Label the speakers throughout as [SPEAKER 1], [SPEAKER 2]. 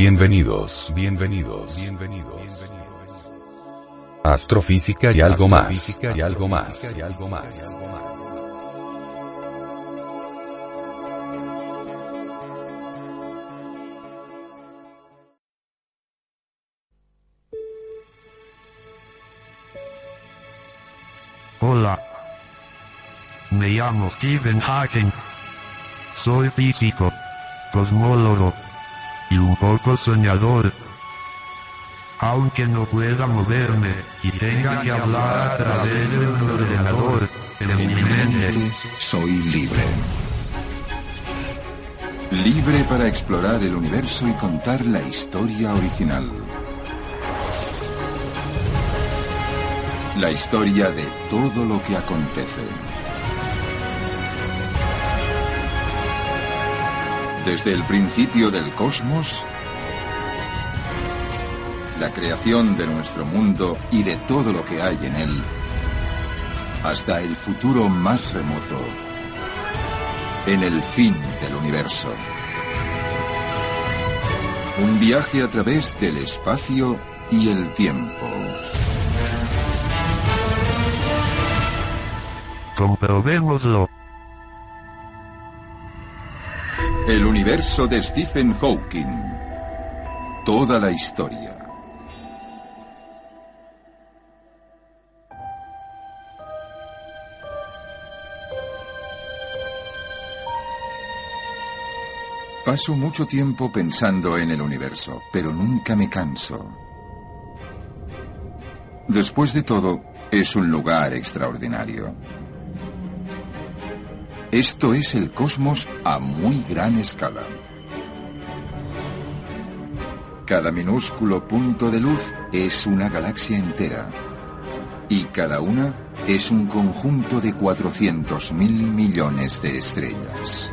[SPEAKER 1] Bienvenidos, bienvenidos, bienvenidos. Astrofísica y algo más, y algo más, y algo más.
[SPEAKER 2] Hola. Me llamo Stephen Hawking. Soy físico, cosmólogo y un poco soñador. Aunque no pueda moverme y tenga que hablar a través de un ordenador, en mi mente
[SPEAKER 3] soy libre. Libre para explorar el universo y contar la historia original. La historia de todo lo que acontece. Desde el principio del cosmos, la creación de nuestro mundo y de todo lo que hay en él, hasta el futuro más remoto, en el fin del universo. Un viaje a través del espacio y el tiempo.
[SPEAKER 2] comprobémoslo.
[SPEAKER 3] El universo de Stephen Hawking. Toda la historia. Paso mucho tiempo pensando en el universo, pero nunca me canso. Después de todo, es un lugar extraordinario. Esto es el cosmos a muy gran escala. Cada minúsculo punto de luz es una galaxia entera. Y cada una es un conjunto de 400 mil millones de estrellas.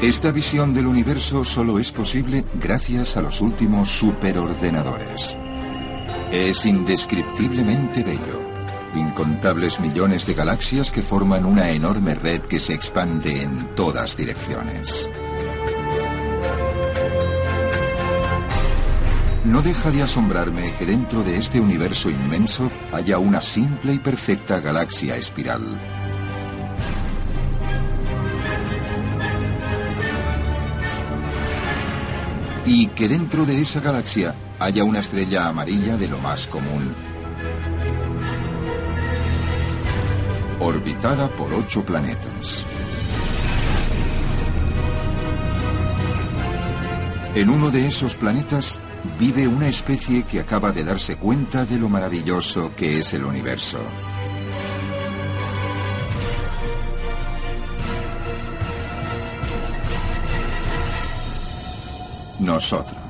[SPEAKER 3] Esta visión del universo solo es posible gracias a los últimos superordenadores. Es indescriptiblemente bello. Incontables millones de galaxias que forman una enorme red que se expande en todas direcciones. No deja de asombrarme que dentro de este universo inmenso haya una simple y perfecta galaxia espiral. Y que dentro de esa galaxia haya una estrella amarilla de lo más común. Orbitada por ocho planetas. En uno de esos planetas vive una especie que acaba de darse cuenta de lo maravilloso que es el universo. Nosotros.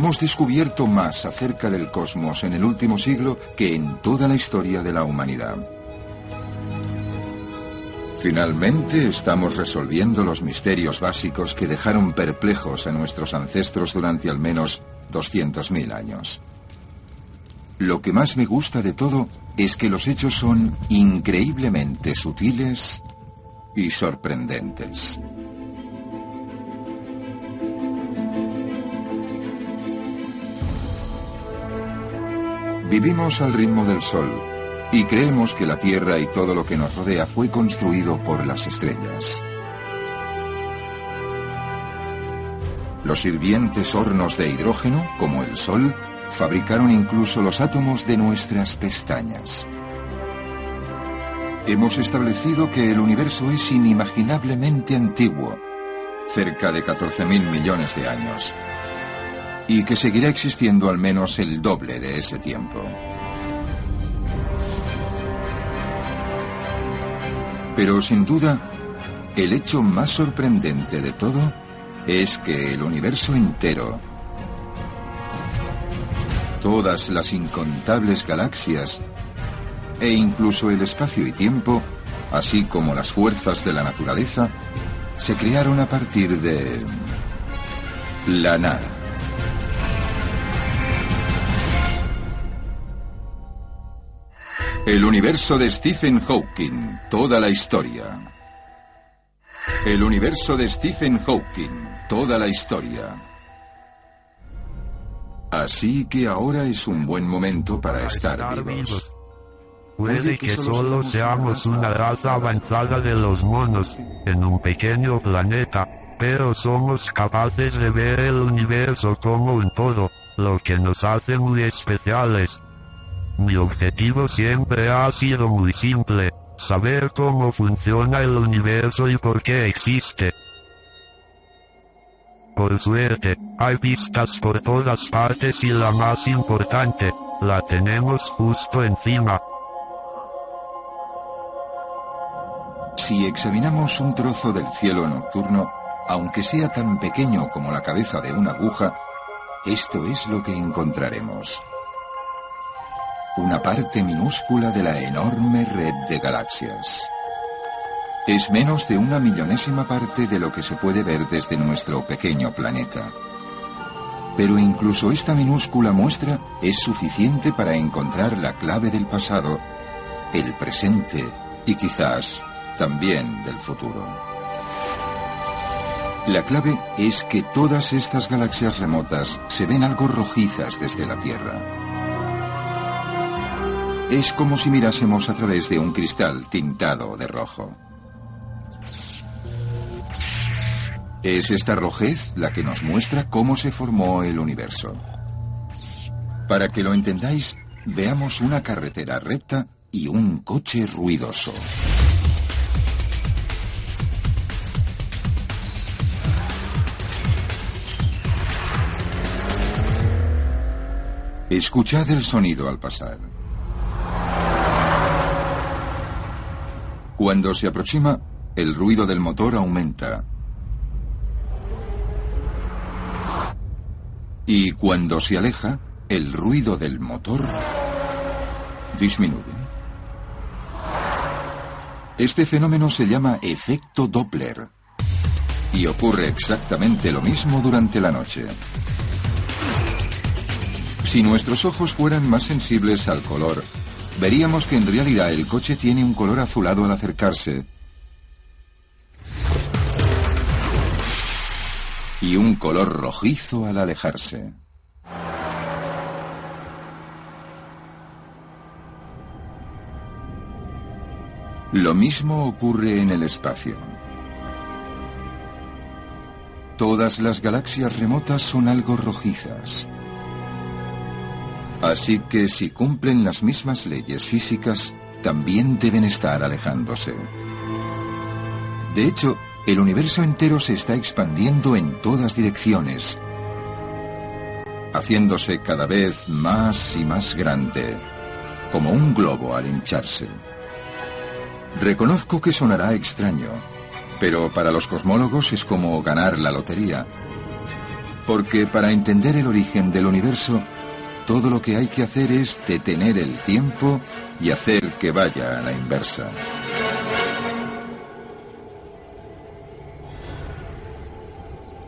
[SPEAKER 3] Hemos descubierto más acerca del cosmos en el último siglo que en toda la historia de la humanidad. Finalmente estamos resolviendo los misterios básicos que dejaron perplejos a nuestros ancestros durante al menos 200.000 años. Lo que más me gusta de todo es que los hechos son increíblemente sutiles y sorprendentes. Vivimos al ritmo del Sol y creemos que la Tierra y todo lo que nos rodea fue construido por las estrellas. Los hirvientes hornos de hidrógeno, como el Sol, fabricaron incluso los átomos de nuestras pestañas. Hemos establecido que el universo es inimaginablemente antiguo, cerca de 14.000 millones de años, y que seguirá existiendo al menos el doble de ese tiempo. Pero sin duda, el hecho más sorprendente de todo es que el universo entero, todas las incontables galaxias e incluso el espacio y tiempo, así como las fuerzas de la naturaleza, se crearon a partir de la nada. El universo de Stephen Hawking, toda la historia. El universo de Stephen Hawking, toda la historia. Así que ahora es un buen momento para estar vivos.
[SPEAKER 2] Puede que solo seamos una raza avanzada de los monos, en un pequeño planeta, pero somos capaces de ver el universo como un todo, lo que nos hace muy especiales. Mi objetivo siempre ha sido muy simple, saber cómo funciona el universo y por qué existe. Por suerte, hay pistas por todas partes y la más importante, la tenemos justo encima.
[SPEAKER 3] Si examinamos un trozo del cielo nocturno, aunque sea tan pequeño como la cabeza de una aguja, esto es lo que encontraremos. Una parte minúscula de la enorme red de galaxias. Es menos de una millonésima parte de lo que se puede ver desde nuestro pequeño planeta. Pero incluso esta minúscula muestra es suficiente para encontrar la clave del pasado, el presente y quizás también del futuro. La clave es que todas estas galaxias remotas se ven algo rojizas desde la Tierra. Es como si mirásemos a través de un cristal tintado de rojo. Es esta rojez la que nos muestra cómo se formó el universo. Para que lo entendáis, veamos una carretera recta y un coche ruidoso. Escuchad el sonido al pasar. Cuando se aproxima, el ruido del motor aumenta. Y cuando se aleja, el ruido del motor disminuye. Este fenómeno se llama efecto Doppler y ocurre exactamente lo mismo durante la noche. Si nuestros ojos fueran más sensibles al color, veríamos que en realidad el coche tiene un color azulado al acercarse y un color rojizo al alejarse. Lo mismo ocurre en el espacio. Todas las galaxias remotas son algo rojizas. Así que si cumplen las mismas leyes físicas, también deben estar alejándose. De hecho, el universo entero se está expandiendo en todas direcciones, haciéndose cada vez más y más grande, como un globo al hincharse. Reconozco que sonará extraño, pero para los cosmólogos es como ganar la lotería, porque para entender el origen del universo, todo lo que hay que hacer es detener el tiempo y hacer que vaya a la inversa.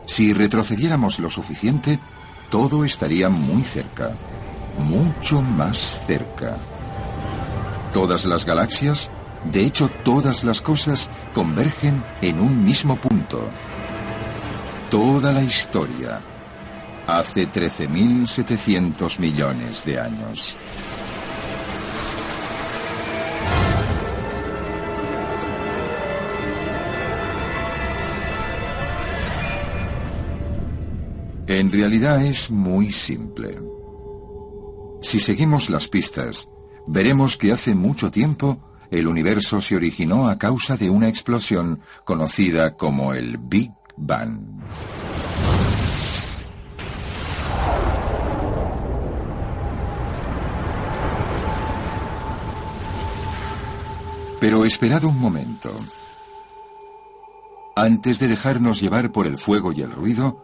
[SPEAKER 3] Si retrocediéramos lo suficiente, todo estaría muy cerca, mucho más cerca. Todas las galaxias, de hecho todas las cosas, convergen en un mismo punto. Toda la historia, hace 13.700 millones de años. En realidad es muy simple. Si seguimos las pistas, veremos que hace mucho tiempo el universo se originó a causa de una explosión conocida como el Big Bang. Pero esperad un momento. Antes de dejarnos llevar por el fuego y el ruido,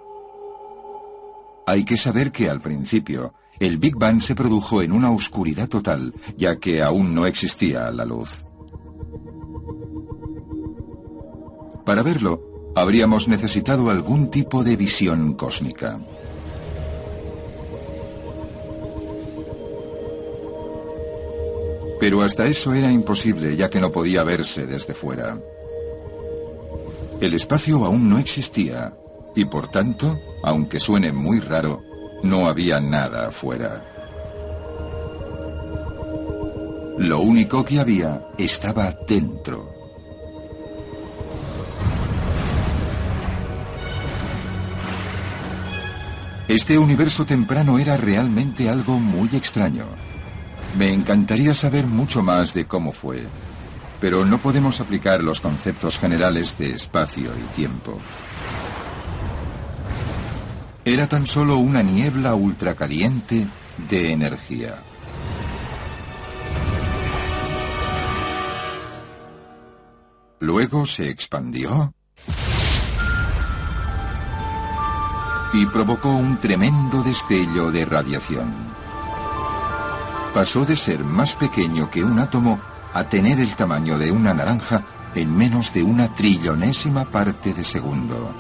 [SPEAKER 3] hay que saber que al principio, el Big Bang se produjo en una oscuridad total, ya que aún no existía la luz. Para verlo, habríamos necesitado algún tipo de visión cósmica. Pero hasta eso era imposible ya que no podía verse desde fuera. El espacio aún no existía y por tanto, aunque suene muy raro, no había nada afuera. Lo único que había estaba dentro. Este universo temprano era realmente algo muy extraño. Me encantaría saber mucho más de cómo fue, pero no podemos aplicar los conceptos generales de espacio y tiempo. Era tan solo una niebla ultracaliente de energía. Luego se expandió y provocó un tremendo destello de radiación. Pasó de ser más pequeño que un átomo a tener el tamaño de una naranja en menos de una trillonésima parte de segundo.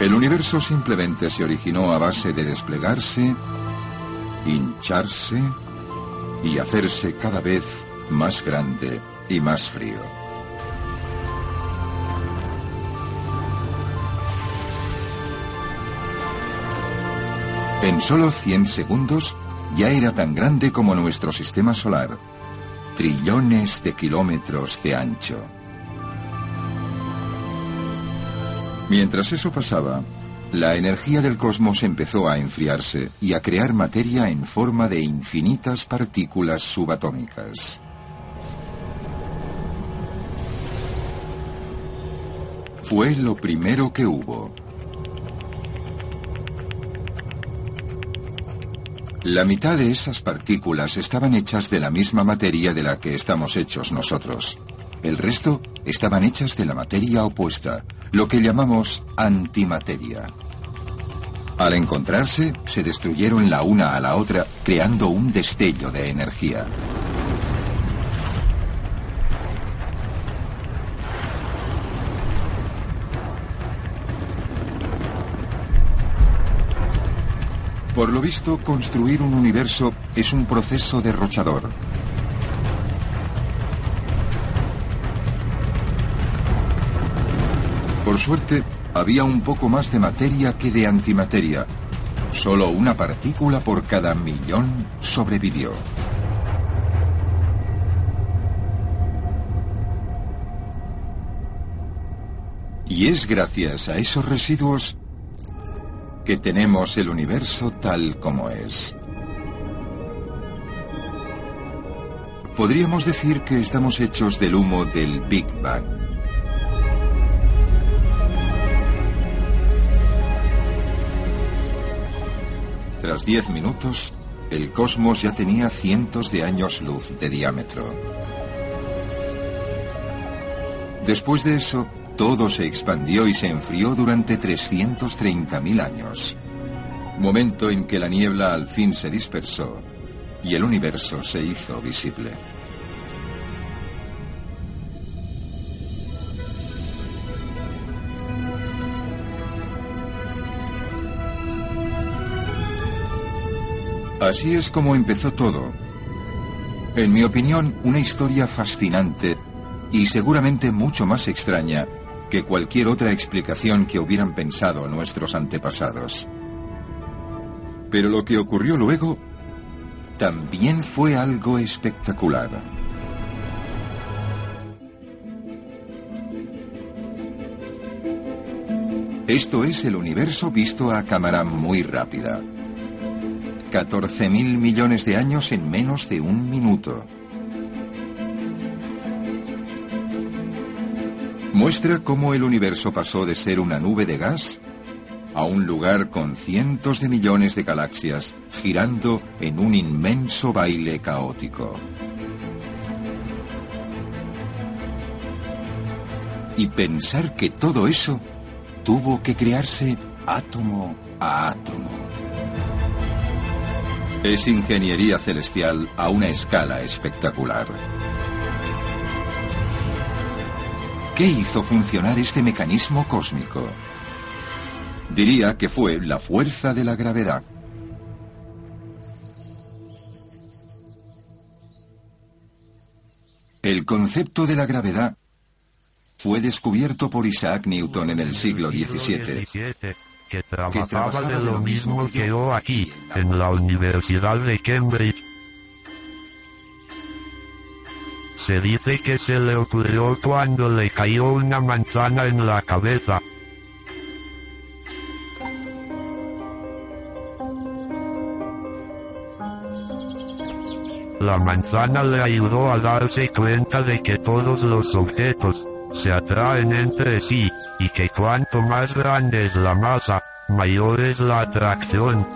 [SPEAKER 3] El universo simplemente se originó a base de desplegarse, hincharse y hacerse cada vez más grande y más frío. En solo 100 segundos ya era tan grande como nuestro sistema solar, trillones de kilómetros de ancho. Mientras eso pasaba, la energía del cosmos empezó a enfriarse y a crear materia en forma de infinitas partículas subatómicas. Fue lo primero que hubo. La mitad de esas partículas estaban hechas de la misma materia de la que estamos hechos nosotros. El resto estaban hechas de la materia opuesta, lo que llamamos antimateria. Al encontrarse, se destruyeron la una a la otra, creando un destello de energía. Por lo visto, construir un universo es un proceso derrochador. Por suerte, había un poco más de materia que de antimateria. Solo una partícula por cada millón sobrevivió. Y es gracias a esos residuos que tenemos el universo tal como es. Podríamos decir que estamos hechos del humo del Big Bang. Tras diez minutos, el cosmos ya tenía cientos de años luz de diámetro. Después de eso, todo se expandió y se enfrió durante 330.000 años. Momento en que la niebla al fin se dispersó y el universo se hizo visible. Así es como empezó todo. En mi opinión, una historia fascinante y seguramente mucho más extraña que cualquier otra explicación que hubieran pensado nuestros antepasados. Pero lo que ocurrió luego también fue algo espectacular. Esto es el universo visto a cámara muy rápida. 14.000 millones de años en menos de un minuto. Muestra cómo el universo pasó de ser una nube de gas a un lugar con cientos de millones de galaxias girando en un inmenso baile caótico. Y pensar que todo eso tuvo que crearse átomo a átomo. Es ingeniería celestial a una escala espectacular. ¿Qué hizo funcionar este mecanismo cósmico? Diría que fue la fuerza de la gravedad. El concepto de la gravedad fue descubierto por Isaac Newton en el siglo XVII.
[SPEAKER 2] que trabajaba de lo mismo que yo aquí, en la Universidad de Cambridge. Se dice que se le ocurrió cuando le cayó una manzana en la cabeza. La manzana le ayudó a darse cuenta de que todos los objetos se atraen entre sí, y que cuanto más grande es la masa, mayor es la atracción.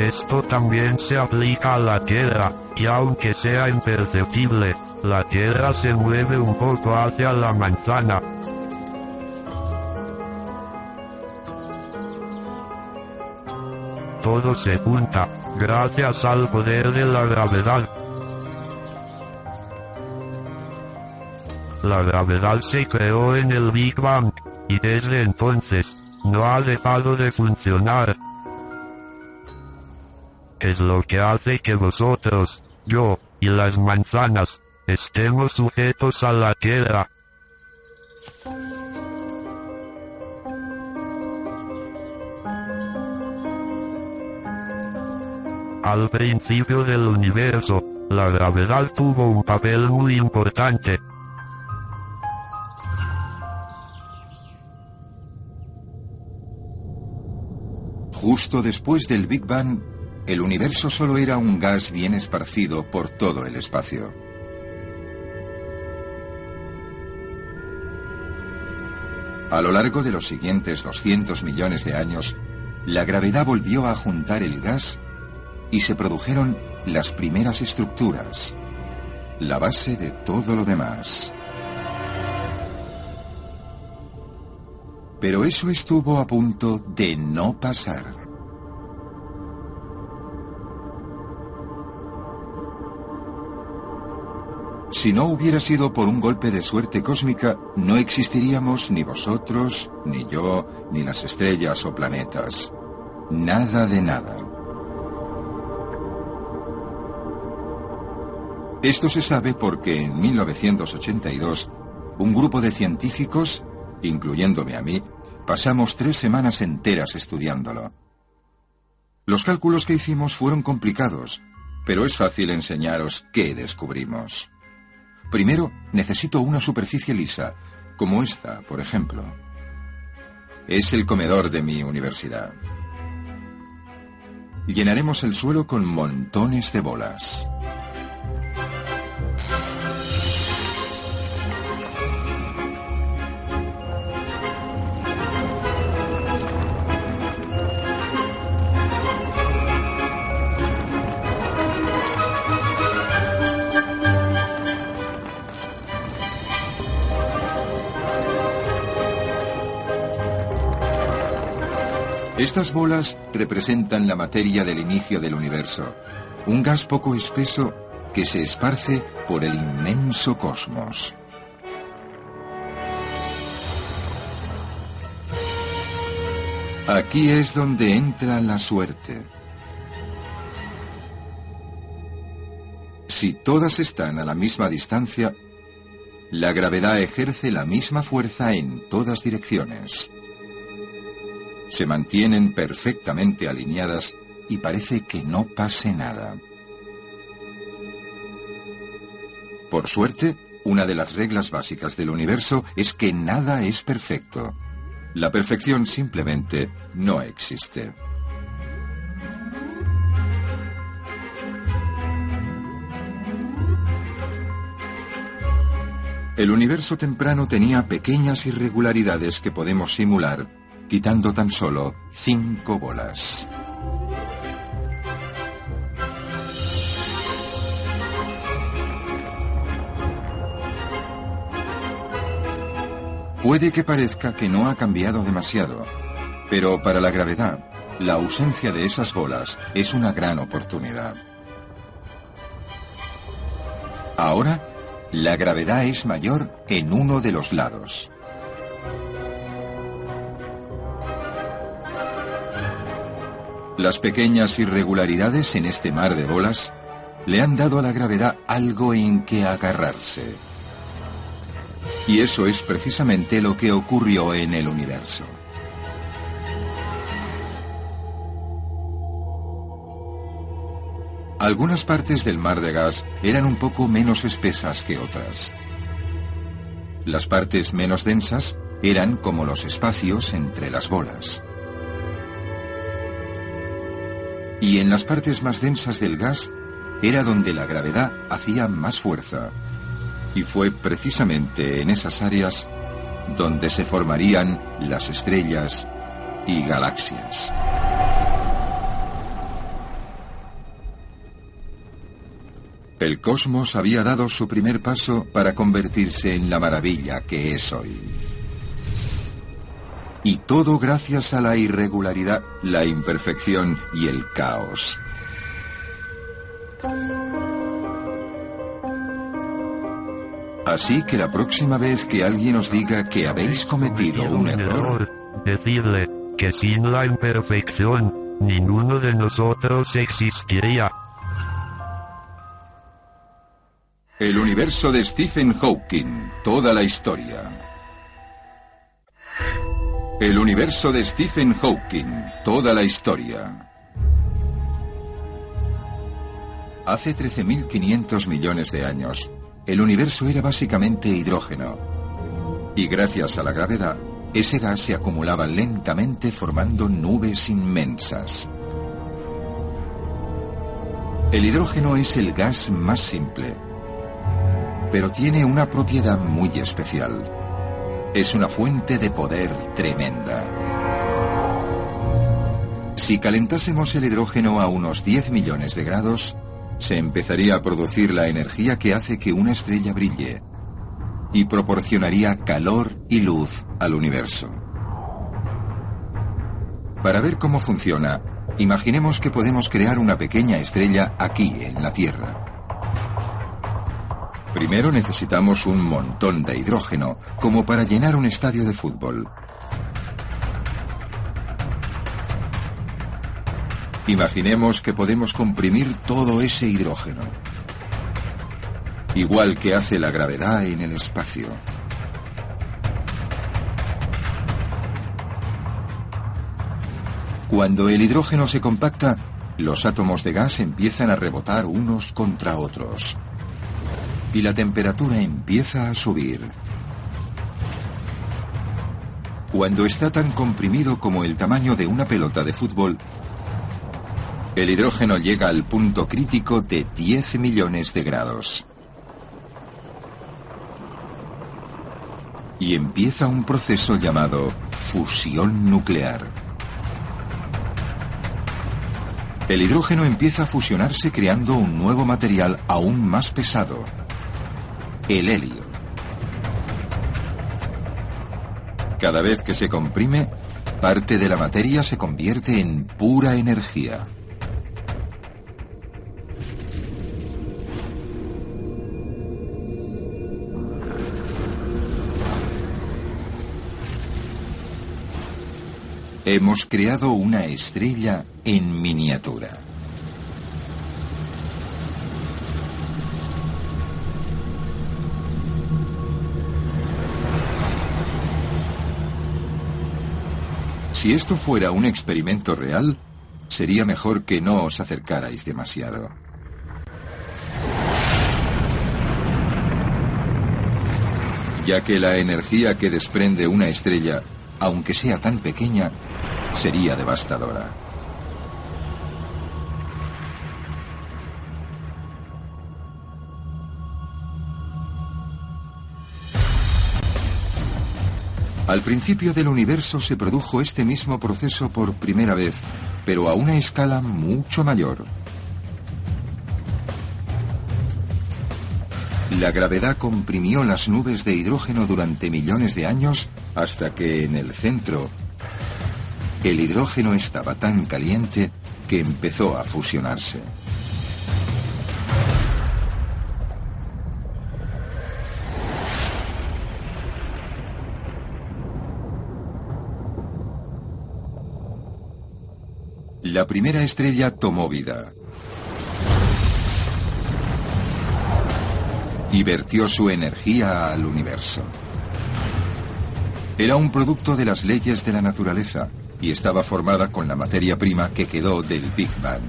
[SPEAKER 2] Esto también se aplica a la Tierra, y aunque sea imperceptible, la Tierra se mueve un poco hacia la manzana. Todo se junta, gracias al poder de la gravedad. La gravedad se creó en el Big Bang, y desde entonces, no ha dejado de funcionar. Es lo que hace que vosotros, yo, y las manzanas, estemos sujetos a la Tierra. Al principio del universo, la gravedad tuvo un papel muy importante.
[SPEAKER 3] Justo después del Big Bang, el universo solo era un gas bien esparcido por todo el espacio. A lo largo de los siguientes 200 millones de años, la gravedad volvió a juntar el gas y se produjeron las primeras estructuras, la base de todo lo demás. Pero eso estuvo a punto de no pasar. Si no hubiera sido por un golpe de suerte cósmica, no existiríamos ni vosotros, ni yo, ni las estrellas o planetas. Nada de nada. Esto se sabe porque en 1982, un grupo de científicos, incluyéndome a mí, pasamos tres semanas enteras estudiándolo. Los cálculos que hicimos fueron complicados, pero es fácil enseñaros qué descubrimos. Primero, necesito una superficie lisa, como esta, por ejemplo. Es el comedor de mi universidad. Llenaremos el suelo con montones de bolas. Estas bolas representan la materia del inicio del universo, un gas poco espeso que se esparce por el inmenso cosmos. Aquí es donde entra la suerte. Si todas están a la misma distancia, la gravedad ejerce la misma fuerza en todas direcciones se mantienen perfectamente alineadas y parece que no pase nada. Por suerte, una de las reglas básicas del universo es que nada es perfecto. La perfección simplemente no existe. El universo temprano tenía pequeñas irregularidades que podemos simular quitando tan solo cinco bolas. Puede que parezca que no ha cambiado demasiado, pero para la gravedad, la ausencia de esas bolas es una gran oportunidad. Ahora, la gravedad es mayor en uno de los lados. Las pequeñas irregularidades en este mar de bolas le han dado a la gravedad algo en que agarrarse. Y eso es precisamente lo que ocurrió en el universo. Algunas partes del mar de gas eran un poco menos espesas que otras. Las partes menos densas eran como los espacios entre las bolas. Y en las partes más densas del gas era donde la gravedad hacía más fuerza. Y fue precisamente en esas áreas donde se formarían las estrellas y galaxias. El cosmos había dado su primer paso para convertirse en la maravilla que es hoy. Y todo gracias a la irregularidad, la imperfección y el caos. Así que la próxima vez que alguien os diga que habéis cometido un error,
[SPEAKER 2] Decirle que sin la imperfección, ninguno de nosotros existiría.
[SPEAKER 3] El universo de Stephen Hawking, toda la historia. El universo de Stephen Hawking, toda la historia. Hace 13.500 millones de años, el universo era básicamente hidrógeno. Y gracias a la gravedad, ese gas se acumulaba lentamente formando nubes inmensas. El hidrógeno es el gas más simple, pero tiene una propiedad muy especial. Es una fuente de poder tremenda. Si calentásemos el hidrógeno a unos 10 millones de grados, se empezaría a producir la energía que hace que una estrella brille y proporcionaría calor y luz al universo. Para ver cómo funciona, imaginemos que podemos crear una pequeña estrella aquí en la Tierra. Primero necesitamos un montón de hidrógeno, como para llenar un estadio de fútbol. Imaginemos que podemos comprimir todo ese hidrógeno. Igual que hace la gravedad en el espacio. Cuando el hidrógeno se compacta, los átomos de gas empiezan a rebotar unos contra otros. Y la temperatura empieza a subir. Cuando está tan comprimido como el tamaño de una pelota de fútbol, el hidrógeno llega al punto crítico de 10 millones de grados. Y empieza un proceso llamado fusión nuclear. El hidrógeno empieza a fusionarse creando un nuevo material aún más pesado, el helio. Cada vez que se comprime, parte de la materia se convierte en pura energía. Hemos creado una estrella en miniatura. Si esto fuera un experimento real, sería mejor que no os acercarais demasiado. Ya que la energía que desprende una estrella, aunque sea tan pequeña, sería devastadora. Al principio del universo se produjo este mismo proceso por primera vez, pero a una escala mucho mayor. La gravedad comprimió las nubes de hidrógeno durante millones de años hasta que en el centro el hidrógeno estaba tan caliente que empezó a fusionarse. La primera estrella tomó vida. Y vertió su energía al universo. Era un producto de las leyes de la naturaleza y estaba formada con la materia prima que quedó del Big Bang.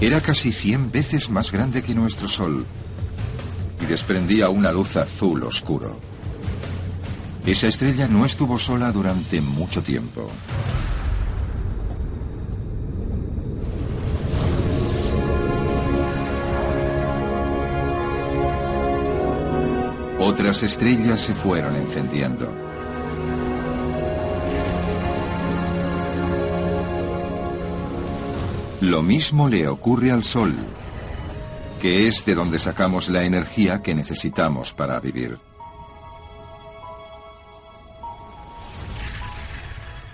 [SPEAKER 3] Era casi 100 veces más grande que nuestro Sol y desprendía una luz azul oscuro. Esa estrella no estuvo sola durante mucho tiempo. Otras estrellas se fueron encendiendo. Lo mismo le ocurre al Sol, que es de donde sacamos la energía que necesitamos para vivir.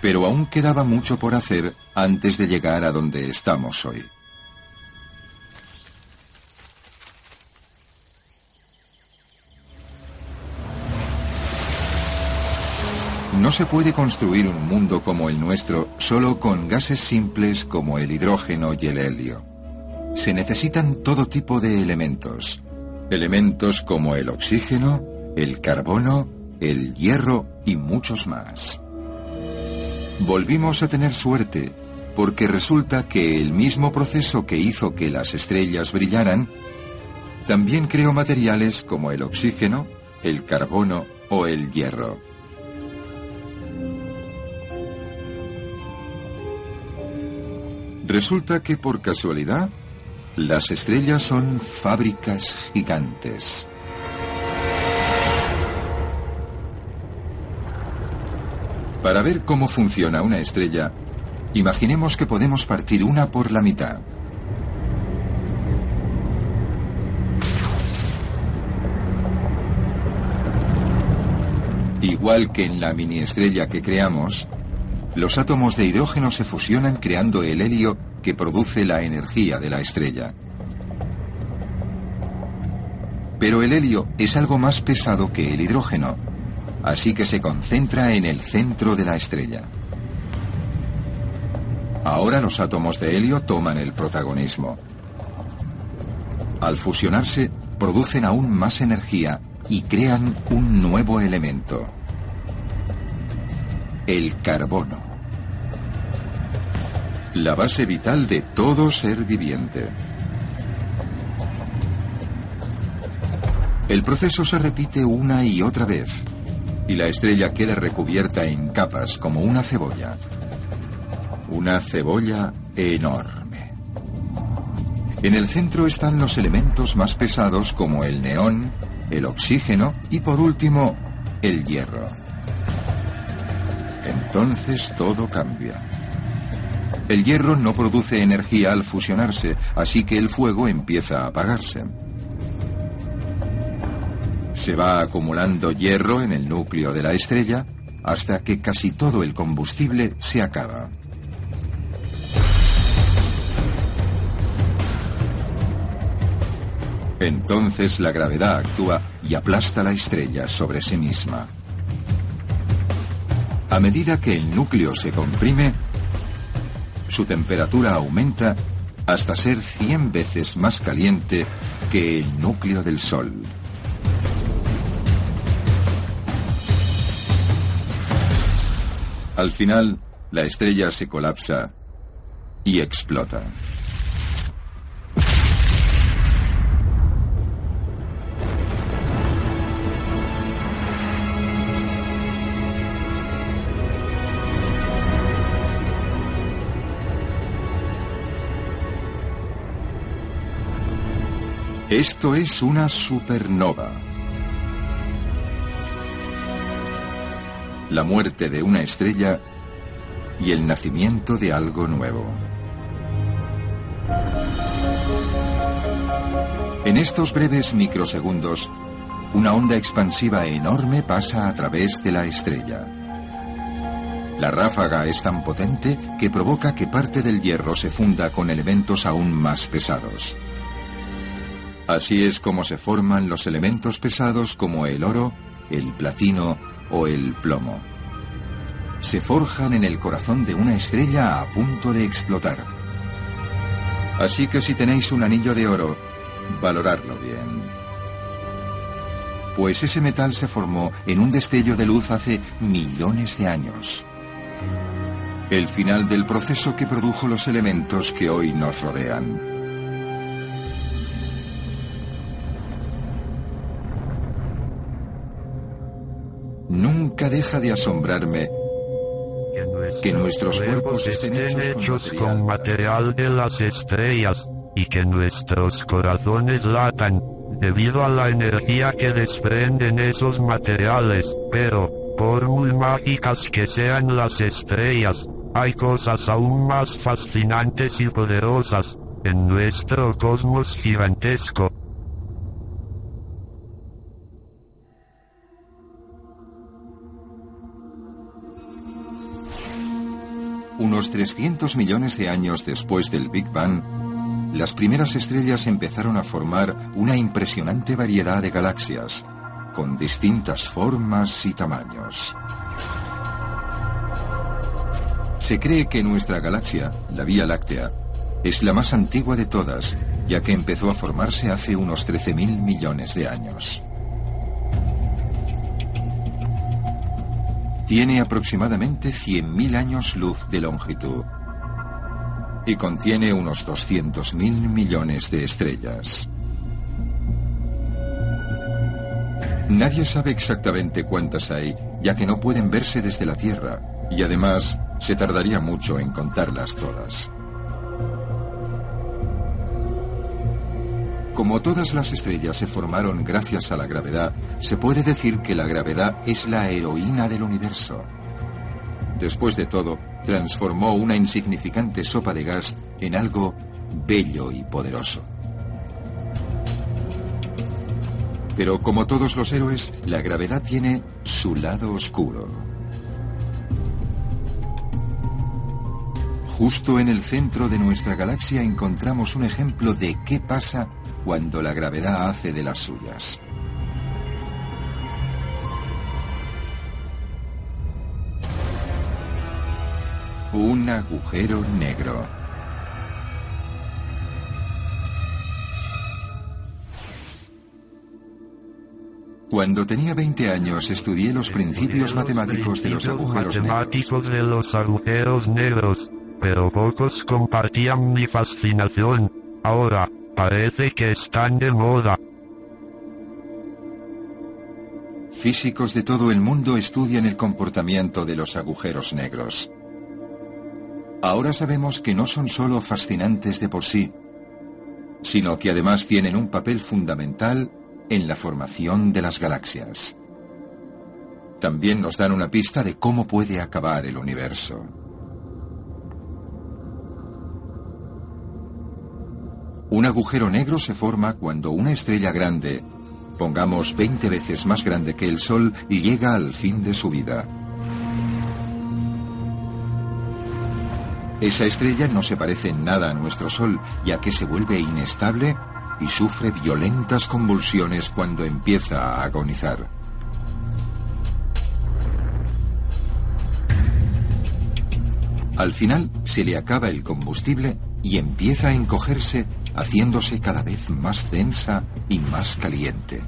[SPEAKER 3] Pero aún quedaba mucho por hacer antes de llegar a donde estamos hoy. No se puede construir un mundo como el nuestro solo con gases simples como el hidrógeno y el helio. Se necesitan todo tipo de elementos. Elementos como el oxígeno, el carbono, el hierro y muchos más. Volvimos a tener suerte porque resulta que el mismo proceso que hizo que las estrellas brillaran también creó materiales como el oxígeno, el carbono o el hierro. Resulta que por casualidad, las estrellas son fábricas gigantes. Para ver cómo funciona una estrella, imaginemos que podemos partir una por la mitad. Igual que en la mini estrella que creamos, los átomos de hidrógeno se fusionan creando el helio que produce la energía de la estrella. Pero el helio es algo más pesado que el hidrógeno, así que se concentra en el centro de la estrella. Ahora los átomos de helio toman el protagonismo. Al fusionarse, producen aún más energía y crean un nuevo elemento, el carbono la base vital de todo ser viviente. El proceso se repite una y otra vez, y la estrella queda recubierta en capas como una cebolla. Una cebolla enorme. En el centro están los elementos más pesados como el neón, el oxígeno y por último, el hierro. Entonces todo cambia. El hierro no produce energía al fusionarse, así que el fuego empieza a apagarse. Se va acumulando hierro en el núcleo de la estrella hasta que casi todo el combustible se acaba. Entonces la gravedad actúa y aplasta la estrella sobre sí misma. A medida que el núcleo se comprime, su temperatura aumenta hasta ser 100 veces más caliente que el núcleo del Sol. Al final, la estrella se colapsa y explota. Esto es una supernova. La muerte de una estrella y el nacimiento de algo nuevo. En estos breves microsegundos, una onda expansiva enorme pasa a través de la estrella. La ráfaga es tan potente que provoca que parte del hierro se funda con elementos aún más pesados. Así es como se forman los elementos pesados como el oro, el platino o el plomo. se forjan en el corazón de una estrella a punto de explotar. Así que si tenéis un anillo de oro, valoradlo bien. Pues ese metal se formó en un destello de luz hace millones de años. El final del proceso que produjo los elementos que hoy nos rodean. Nunca deja de asombrarme que nuestros cuerpos estén hechos
[SPEAKER 2] con material de las estrellas y que nuestros corazones latan debido a la energía que desprenden esos materiales, pero, por muy mágicas que sean las estrellas, hay cosas aún más fascinantes y poderosas en nuestro cosmos gigantesco.
[SPEAKER 3] Unos 300 millones de años después del Big Bang, las primeras estrellas empezaron a formar una impresionante variedad de galaxias, con distintas formas y tamaños. Se cree que nuestra galaxia, la Vía Láctea, es la más antigua de todas, ya que empezó a formarse hace unos 13.000 millones de años. Tiene aproximadamente 100.000 años luz de longitud y contiene unos 200.000 millones de estrellas. Nadie sabe exactamente cuántas hay, ya que no pueden verse desde la Tierra, y además se tardaría mucho en contarlas todas. Como todas las estrellas se formaron gracias a la gravedad, se puede decir que la gravedad es la heroína del universo. Después de todo, transformó una insignificante sopa de gas en algo bello y poderoso. Pero como todos los héroes, la gravedad tiene su lado oscuro. Justo en el centro de nuestra galaxia encontramos un ejemplo de qué pasa cuando la gravedad hace de las suyas. Un agujero negro. Cuando tenía 20 años estudié los principios matemáticos de los agujeros
[SPEAKER 2] matemáticos de los agujeros negros, pero pocos compartían mi fascinación. Ahora, Parece que están de moda.
[SPEAKER 3] Físicos de todo el mundo estudian el comportamiento de los agujeros negros. Ahora sabemos que no son solo fascinantes de por sí, sino que además tienen un papel fundamental en la formación de las galaxias. También nos dan una pista de cómo puede acabar el universo. Un agujero negro se forma cuando una estrella grande, pongamos 20 veces más grande que el Sol, llega al fin de su vida. Esa estrella no se parece en nada a nuestro Sol, ya que se vuelve inestable y sufre violentas convulsiones cuando empieza a agonizar. Al final se le acaba el combustible y empieza a encogerse haciéndose cada vez más densa y más caliente.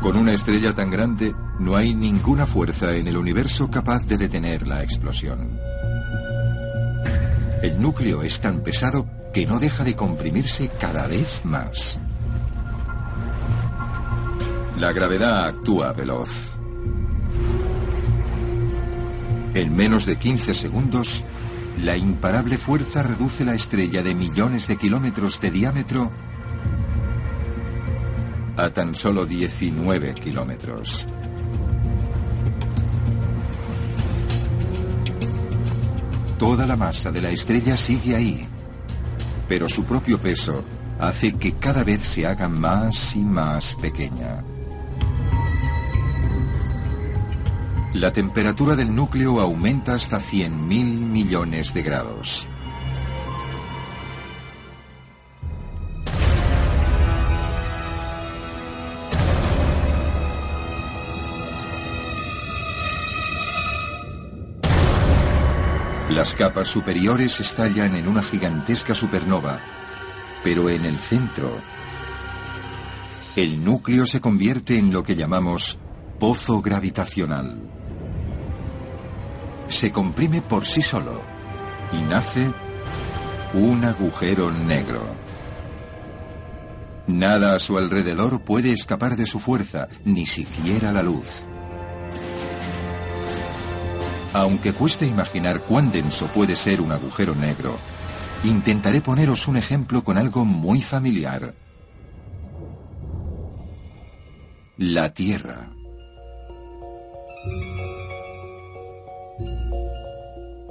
[SPEAKER 3] Con una estrella tan grande, no hay ninguna fuerza en el universo capaz de detener la explosión. El núcleo es tan pesado que no deja de comprimirse cada vez más. La gravedad actúa veloz. En menos de 15 segundos, la imparable fuerza reduce la estrella de millones de kilómetros de diámetro a tan solo 19 kilómetros. Toda la masa de la estrella sigue ahí, pero su propio peso hace que cada vez se haga más y más pequeña. La temperatura del núcleo aumenta hasta 100.000 millones de grados. Las capas superiores estallan en una gigantesca supernova, pero en el centro, el núcleo se convierte en lo que llamamos pozo gravitacional. Se comprime por sí solo y nace un agujero negro. Nada a su alrededor puede escapar de su fuerza, ni siquiera la luz. Aunque cueste imaginar cuán denso puede ser un agujero negro, intentaré poneros un ejemplo con algo muy familiar. La Tierra.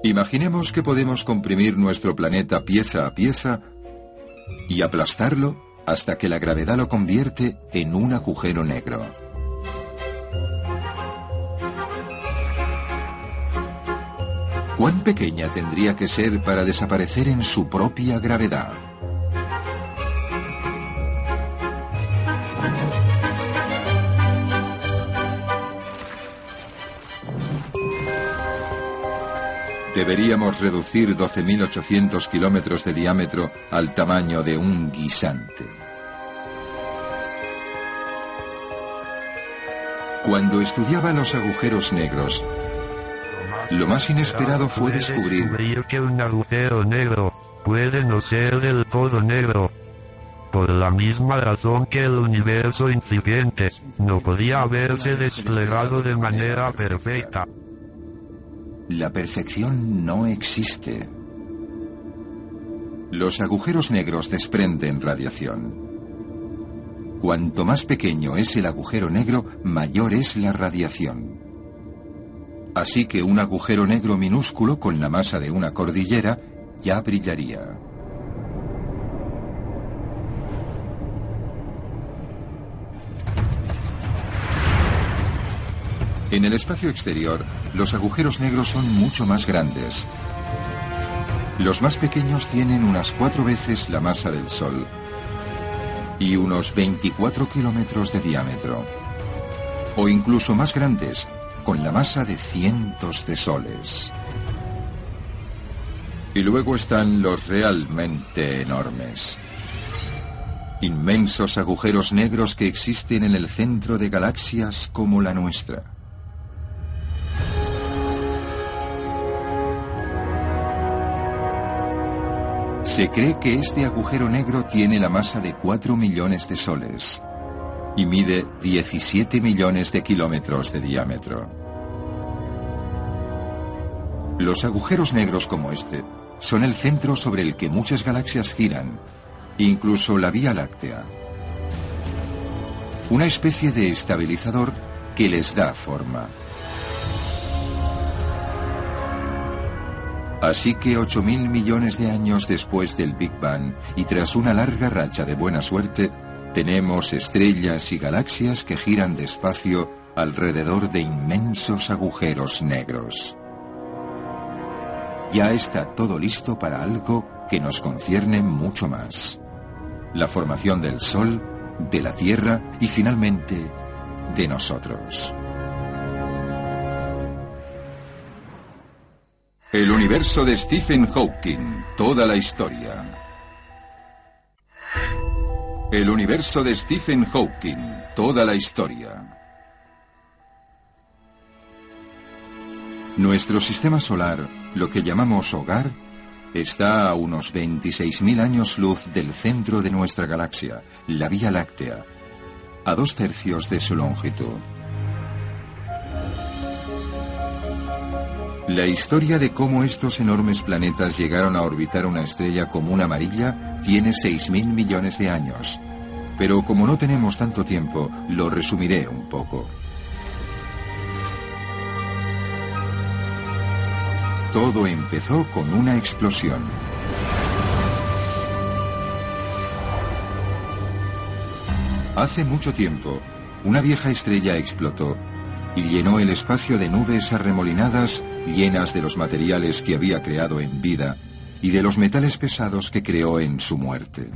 [SPEAKER 3] Imaginemos que podemos comprimir nuestro planeta pieza a pieza y aplastarlo hasta que la gravedad lo convierte en un agujero negro. ¿Cuán pequeña tendría que ser para desaparecer en su propia gravedad? Deberíamos reducir 12.800 kilómetros de diámetro al tamaño de un guisante. Cuando estudiaba los agujeros negros, lo más inesperado fue descubrir
[SPEAKER 2] que un agujero negro puede no ser del todo negro. Por la misma razón que el universo incipiente no podía haberse desplegado de manera perfecta.
[SPEAKER 3] La perfección no existe. Los agujeros negros desprenden radiación. Cuanto más pequeño es el agujero negro, mayor es la radiación. Así que un agujero negro minúsculo con la masa de una cordillera ya brillaría. En el espacio exterior, los agujeros negros son mucho más grandes. Los más pequeños tienen unas cuatro veces la masa del Sol y unos 24 kilómetros de diámetro. O incluso más grandes, con la masa de cientos de soles. Y luego están los realmente enormes. Inmensos agujeros negros que existen en el centro de galaxias como la nuestra. Se cree que este agujero negro tiene la masa de 4 millones de soles y mide 17 millones de kilómetros de diámetro. Los agujeros negros como este son el centro sobre el que muchas galaxias giran, incluso la Vía Láctea. Una especie de estabilizador que les da forma. Así que 8.000 millones de años después del Big Bang y tras una larga racha de buena suerte, tenemos estrellas y galaxias que giran despacio alrededor de inmensos agujeros negros. Ya está todo listo para algo que nos concierne mucho más. La formación del Sol, de la Tierra y finalmente de nosotros. Universo de Stephen Hawking, toda la historia. El universo de Stephen Hawking, toda la historia. Nuestro sistema solar, lo que llamamos hogar, está a unos 26.000 años luz del centro de nuestra galaxia, la Vía Láctea, a dos tercios de su longitud. La historia de cómo estos enormes planetas llegaron a orbitar una estrella común amarilla tiene 6.000 millones de años. Pero como no tenemos tanto tiempo, lo resumiré un poco. Todo empezó con una explosión. Hace mucho tiempo, una vieja estrella explotó y llenó el espacio de nubes arremolinadas llenas de los materiales que había creado en vida y de los metales pesados que creó en su muerte.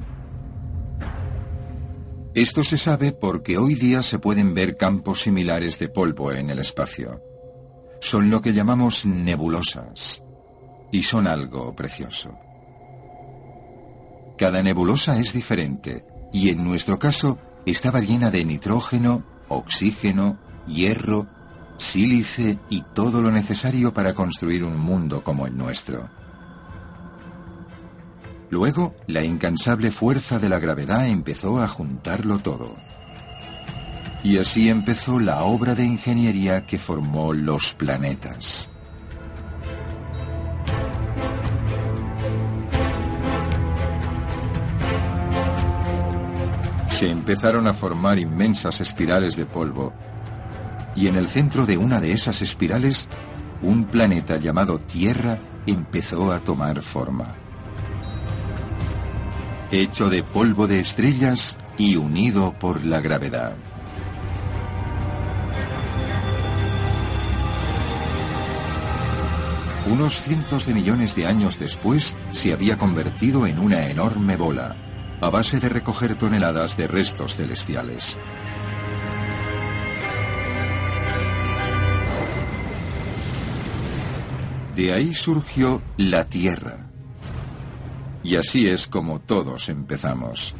[SPEAKER 3] Esto se sabe porque hoy día se pueden ver campos similares de polvo en el espacio. Son lo que llamamos nebulosas. y son algo precioso. Cada nebulosa es diferente y en nuestro caso estaba llena de nitrógeno, oxígeno, hierro, sílice y todo lo necesario para construir un mundo como el nuestro. Luego, la incansable fuerza de la gravedad empezó a juntarlo todo. Y así empezó la obra de ingeniería que formó los planetas. Se empezaron a formar inmensas espirales de polvo y en el centro de una de esas espirales, un planeta llamado Tierra empezó a tomar forma. Hecho de polvo de estrellas y unido por la gravedad. Unos cientos de millones de años después, se había convertido en una enorme bola, a base de recoger toneladas de restos celestiales. De ahí surgió la Tierra. Y así es como todos empezamos.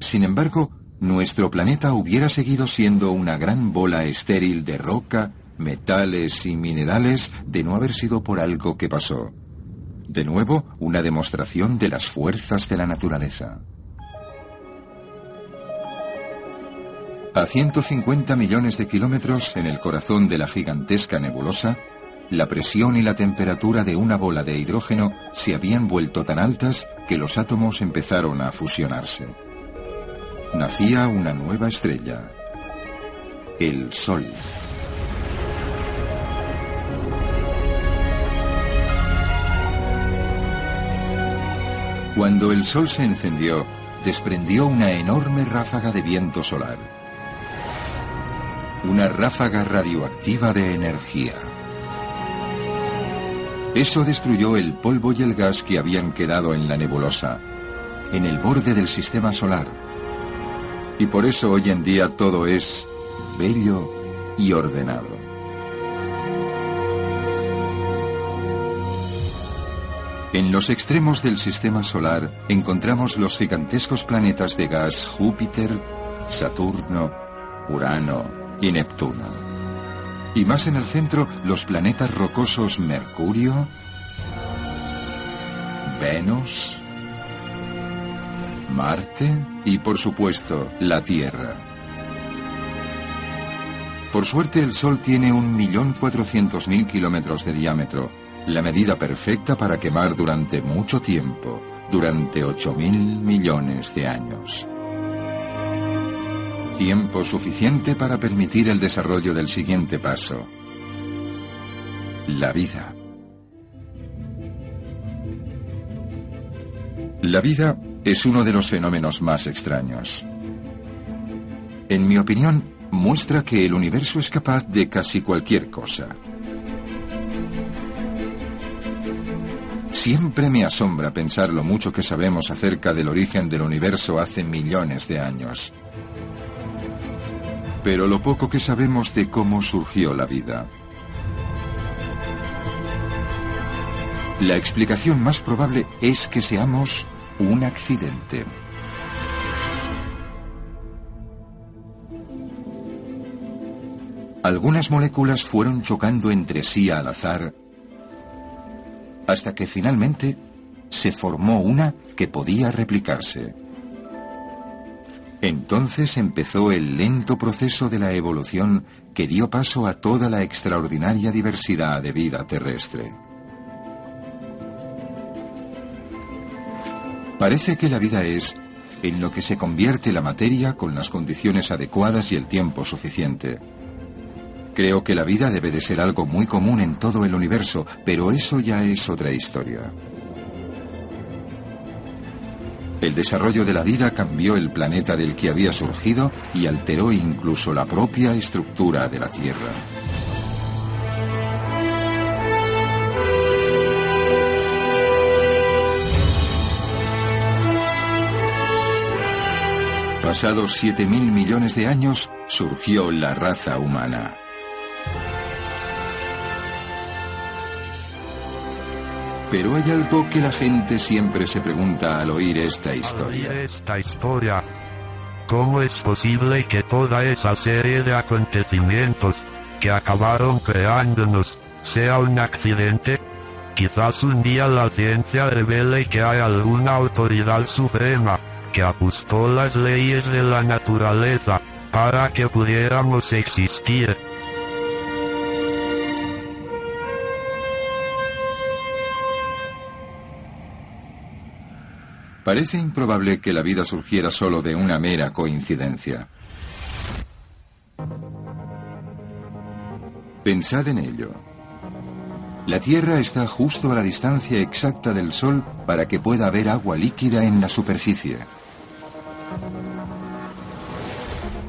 [SPEAKER 3] Sin embargo, nuestro planeta hubiera seguido siendo una gran bola estéril de roca, metales y minerales de no haber sido por algo que pasó. De nuevo, una demostración de las fuerzas de la naturaleza. A 150 millones de kilómetros en el corazón de la gigantesca nebulosa, la presión y la temperatura de una bola de hidrógeno se habían vuelto tan altas que los átomos empezaron a fusionarse. Nacía una nueva estrella, el Sol. Cuando el Sol se encendió, desprendió una enorme ráfaga de viento solar una ráfaga radioactiva de energía. Eso destruyó el polvo y el gas que habían quedado en la nebulosa, en el borde del sistema solar. Y por eso hoy en día todo es bello y ordenado. En los extremos del sistema solar encontramos los gigantescos planetas de gas Júpiter, Saturno, Urano, y Neptuno. Y más en el centro, los planetas rocosos Mercurio, Venus, Marte y por supuesto la Tierra. Por suerte el Sol tiene un millón cuatrocientos mil kilómetros de diámetro, la medida perfecta para quemar durante mucho tiempo, durante ocho mil millones de años tiempo suficiente para permitir el desarrollo del siguiente paso, la vida. La vida es uno de los fenómenos más extraños. En mi opinión, muestra que el universo es capaz de casi cualquier cosa. Siempre me asombra pensar lo mucho que sabemos acerca del origen del universo hace millones de años pero lo poco que sabemos de cómo surgió la vida. La explicación más probable es que seamos un accidente. Algunas moléculas fueron chocando entre sí al azar hasta que finalmente se formó una que podía replicarse. Entonces empezó el lento proceso de la evolución que dio paso a toda la extraordinaria diversidad de vida terrestre. Parece que la vida es en lo que se convierte la materia con las condiciones adecuadas y el tiempo suficiente. Creo que la vida debe de ser algo muy común en todo el universo, pero eso ya es otra historia. El desarrollo de la vida cambió el planeta del que había surgido y alteró incluso la propia estructura de la Tierra. Pasados 7.000 millones de años, surgió la raza humana. Pero hay algo que la gente siempre se pregunta al oír esta historia.
[SPEAKER 2] esta historia. ¿Cómo es posible que toda esa serie de acontecimientos que acabaron creándonos sea un accidente? Quizás un día la ciencia revele que hay alguna autoridad suprema que ajustó las leyes de la naturaleza para que pudiéramos existir.
[SPEAKER 3] Parece improbable que la vida surgiera solo de una mera coincidencia. Pensad en ello. La Tierra está justo a la distancia exacta del Sol para que pueda haber agua líquida en la superficie.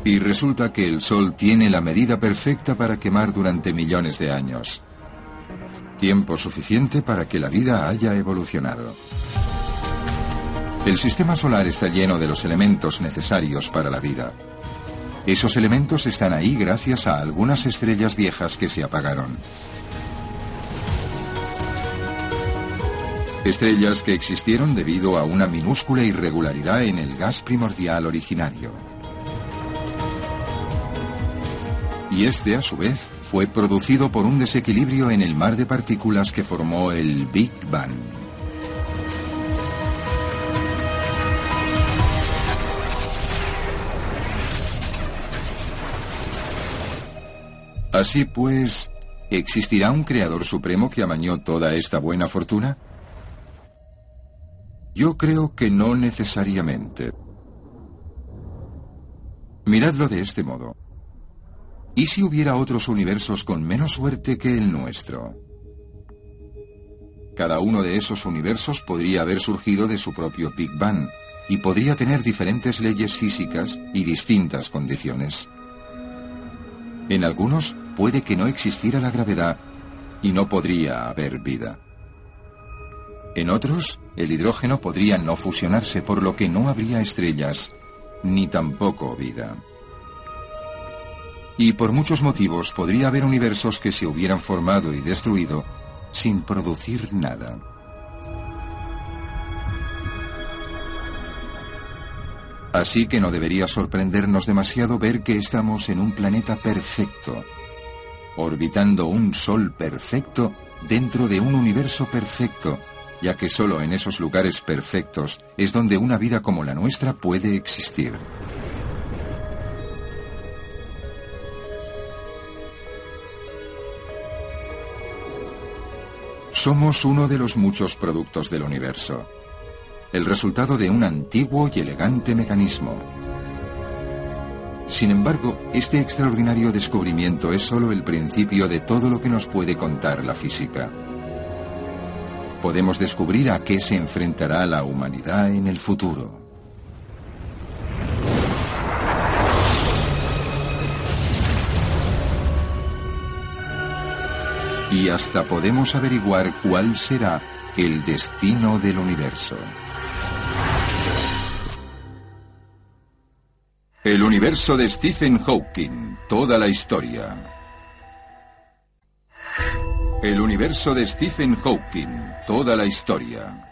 [SPEAKER 3] Y resulta que el Sol tiene la medida perfecta para quemar durante millones de años. Tiempo suficiente para que la vida haya evolucionado. El sistema solar está lleno de los elementos necesarios para la vida. Esos elementos están ahí gracias a algunas estrellas viejas que se apagaron. Estrellas que existieron debido a una minúscula irregularidad en el gas primordial originario. Y este, a su vez, fue producido por un desequilibrio en el mar de partículas que formó el Big Bang. Así pues, ¿existirá un creador supremo que amañó toda esta buena fortuna? Yo creo que no necesariamente. Miradlo de este modo. ¿Y si hubiera otros universos con menos suerte que el nuestro? Cada uno de esos universos podría haber surgido de su propio Big Bang y podría tener diferentes leyes físicas y distintas condiciones. En algunos puede que no existiera la gravedad y no podría haber vida. En otros, el hidrógeno podría no fusionarse, por lo que no habría estrellas, ni tampoco vida. Y por muchos motivos podría haber universos que se hubieran formado y destruido sin producir nada. Así que no debería sorprendernos demasiado ver que estamos en un planeta perfecto, orbitando un sol perfecto dentro de un universo perfecto, ya que solo en esos lugares perfectos es donde una vida como la nuestra puede existir. Somos uno de los muchos productos del universo, el resultado de un antiguo y elegante mecanismo, sin embargo, este extraordinario descubrimiento es solo el principio de todo lo que nos puede contar la física. Podemos descubrir a qué se enfrentará la humanidad en el futuro. Y hasta podemos averiguar cuál será el destino del universo. El universo de Stephen Hawking, toda la historia. El universo de Stephen Hawking, toda la historia.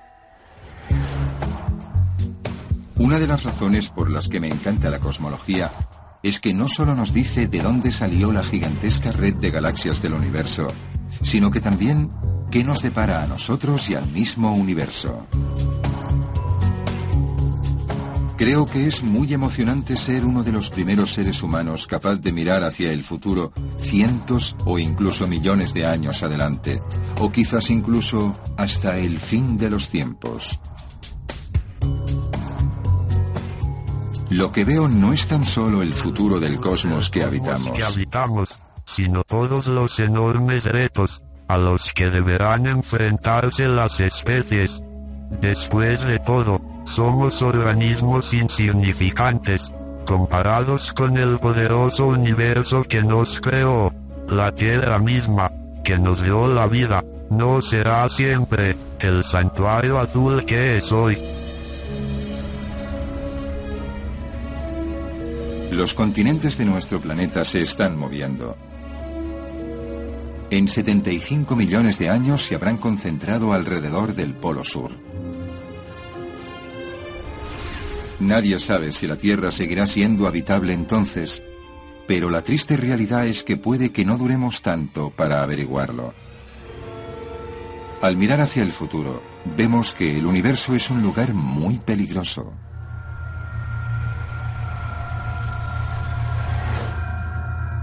[SPEAKER 3] Una de las razones por las que me encanta la cosmología es que no solo nos dice de dónde salió la gigantesca red de galaxias del universo, sino que también qué nos depara a nosotros y al mismo universo. Creo que es muy emocionante ser uno de los primeros seres humanos capaz de mirar hacia el futuro cientos o incluso millones de años adelante, o quizás incluso hasta el fin de los tiempos. Lo que veo no es tan solo el futuro del cosmos que habitamos,
[SPEAKER 2] sino todos los enormes retos a los que deberán enfrentarse las especies. Después de todo, somos organismos insignificantes, comparados con el poderoso universo que nos creó. La Tierra misma, que nos dio la vida, no será siempre el santuario azul que es hoy.
[SPEAKER 3] Los continentes de nuestro planeta se están moviendo. En 75 millones de años se habrán concentrado alrededor del Polo Sur. Nadie sabe si la Tierra seguirá siendo habitable entonces, pero la triste realidad es que puede que no duremos tanto para averiguarlo. Al mirar hacia el futuro, vemos que el universo es un lugar muy peligroso.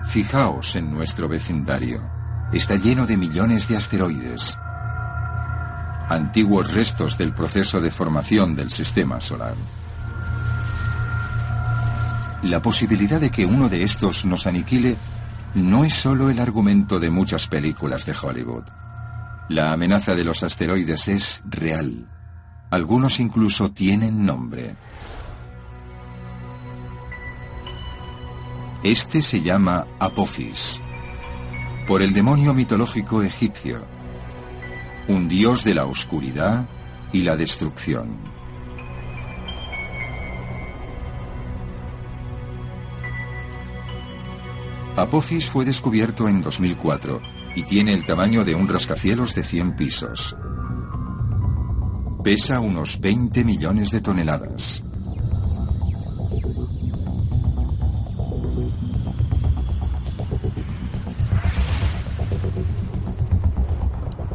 [SPEAKER 3] Fijaos en nuestro vecindario. Está lleno de millones de asteroides, antiguos restos del proceso de formación del sistema solar. La posibilidad de que uno de estos nos aniquile no es solo el argumento de muchas películas de Hollywood. La amenaza de los asteroides es real. Algunos incluso tienen nombre. Este se llama Apophis, por el demonio mitológico egipcio, un dios de la oscuridad y la destrucción. Apophis fue descubierto en 2004 y tiene el tamaño de un rascacielos de 100 pisos. Pesa unos 20 millones de toneladas.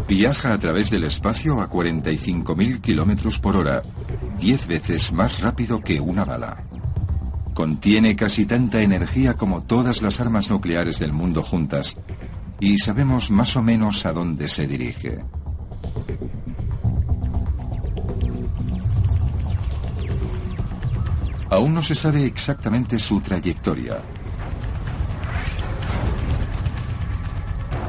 [SPEAKER 3] Viaja a través del espacio a 45.000 kilómetros por hora, 10 veces más rápido que una bala. Contiene casi tanta energía como todas las armas nucleares del mundo juntas, y sabemos más o menos a dónde se dirige. Aún no se sabe exactamente su trayectoria.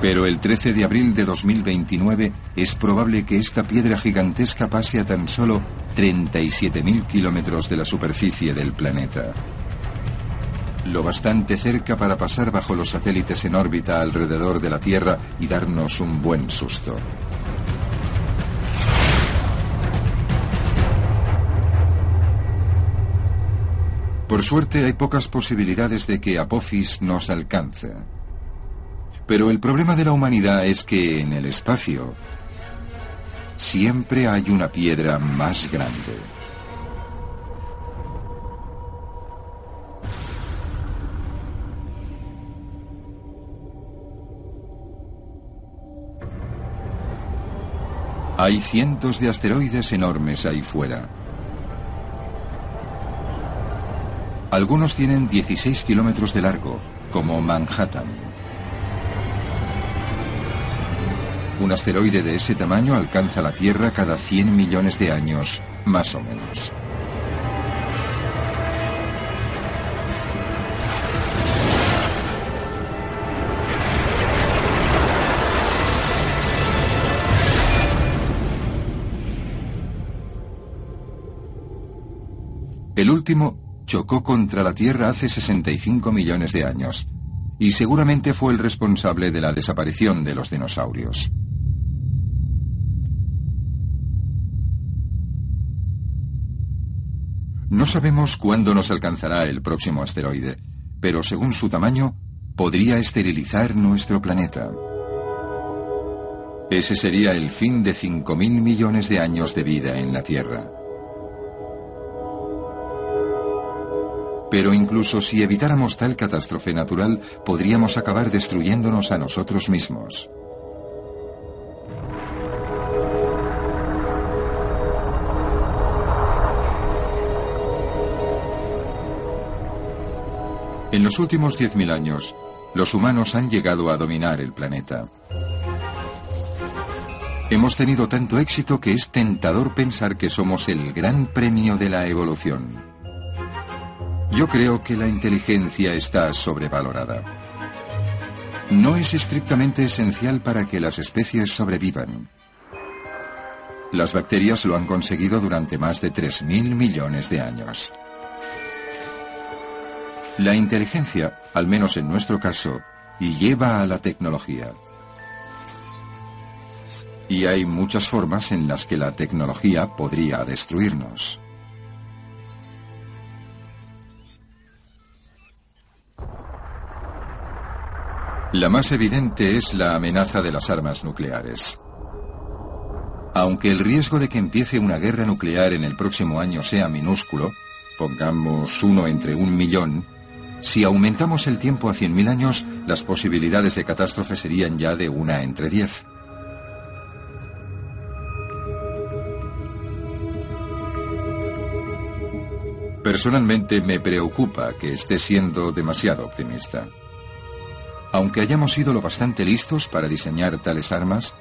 [SPEAKER 3] Pero el 13 de abril de 2029 es probable que esta piedra gigantesca pase a tan solo 37.000 kilómetros de la superficie del planeta lo bastante cerca para pasar bajo los satélites en órbita alrededor de la Tierra y darnos un buen susto. Por suerte hay pocas posibilidades de que Apophis nos alcance. Pero el problema de la humanidad es que en el espacio siempre hay una piedra más grande. Hay cientos de asteroides enormes ahí fuera. Algunos tienen 16 kilómetros de largo, como Manhattan. Un asteroide de ese tamaño alcanza la Tierra cada 100 millones de años, más o menos. El último chocó contra la Tierra hace 65 millones de años y seguramente fue el responsable de la desaparición de los dinosaurios. No sabemos cuándo nos alcanzará el próximo asteroide, pero según su tamaño, podría esterilizar nuestro planeta. Ese sería el fin de 5.000 millones de años de vida en la Tierra. Pero incluso si evitáramos tal catástrofe natural, podríamos acabar destruyéndonos a nosotros mismos. En los últimos 10.000 años, los humanos han llegado a dominar el planeta. Hemos tenido tanto éxito que es tentador pensar que somos el gran premio de la evolución. Yo creo que la inteligencia está sobrevalorada. No es estrictamente esencial para que las especies sobrevivan. Las bacterias lo han conseguido durante más de 3.000 millones de años. La inteligencia, al menos en nuestro caso, lleva a la tecnología. Y hay muchas formas en las que la tecnología podría destruirnos. La más evidente es la amenaza de las armas nucleares. Aunque el riesgo de que empiece una guerra nuclear en el próximo año sea minúsculo, pongamos uno entre un millón, si aumentamos el tiempo a 100.000 años, las posibilidades de catástrofe serían ya de una entre diez. Personalmente me preocupa que esté siendo demasiado optimista. Aunque hayamos sido lo bastante listos para diseñar tales armas,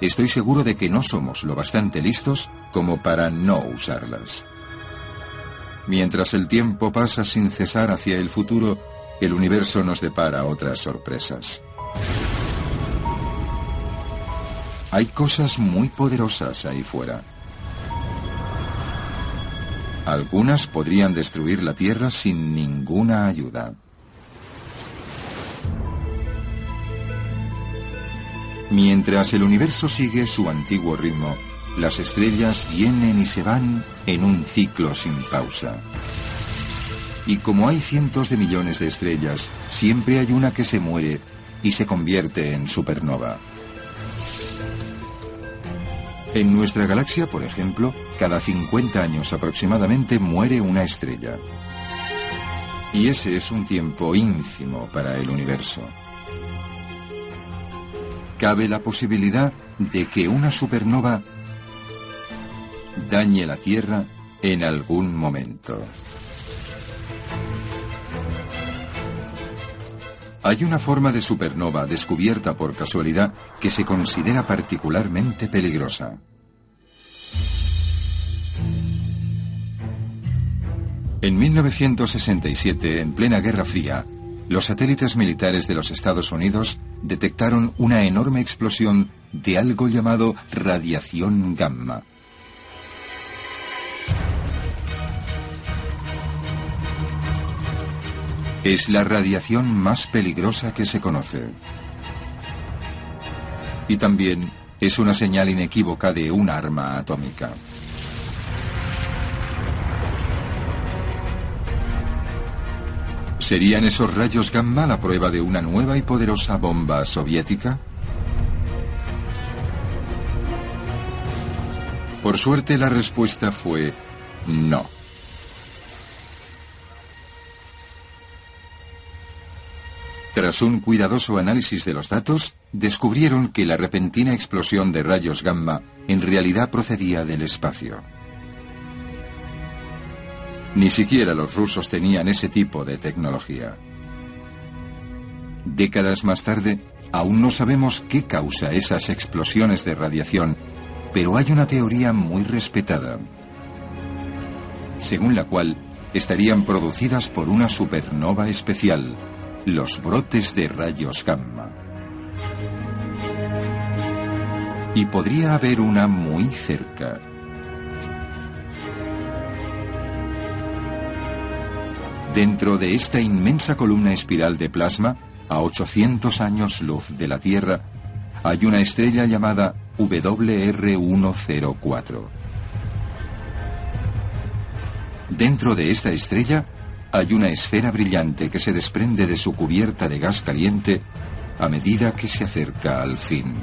[SPEAKER 3] estoy seguro de que no somos lo bastante listos como para no usarlas. Mientras el tiempo pasa sin cesar hacia el futuro, el universo nos depara otras sorpresas. Hay cosas muy poderosas ahí fuera. Algunas podrían destruir la Tierra sin ninguna ayuda. Mientras el universo sigue su antiguo ritmo, las estrellas vienen y se van en un ciclo sin pausa. Y como hay cientos de millones de estrellas, siempre hay una que se muere y se convierte en supernova. En nuestra galaxia, por ejemplo, cada 50 años aproximadamente muere una estrella. Y ese es un tiempo ínfimo para el universo. Cabe la posibilidad de que una supernova dañe la Tierra en algún momento. Hay una forma de supernova descubierta por casualidad que se considera particularmente peligrosa. En 1967, en plena Guerra Fría, los satélites militares de los Estados Unidos detectaron una enorme explosión de algo llamado radiación gamma. Es la radiación más peligrosa que se conoce. Y también es una señal inequívoca de un arma atómica. ¿Serían esos rayos gamma la prueba de una nueva y poderosa bomba soviética? Por suerte la respuesta fue no. Tras un cuidadoso análisis de los datos, descubrieron que la repentina explosión de rayos gamma en realidad procedía del espacio. Ni siquiera los rusos tenían ese tipo de tecnología. Décadas más tarde, aún no sabemos qué causa esas explosiones de radiación, pero hay una teoría muy respetada, según la cual estarían producidas por una supernova especial, los brotes de rayos gamma. Y podría haber una muy cerca. Dentro de esta inmensa columna espiral de plasma, a 800 años luz de la Tierra, hay una estrella llamada WR104. Dentro de esta estrella hay una esfera brillante que se desprende de su cubierta de gas caliente a medida que se acerca al fin.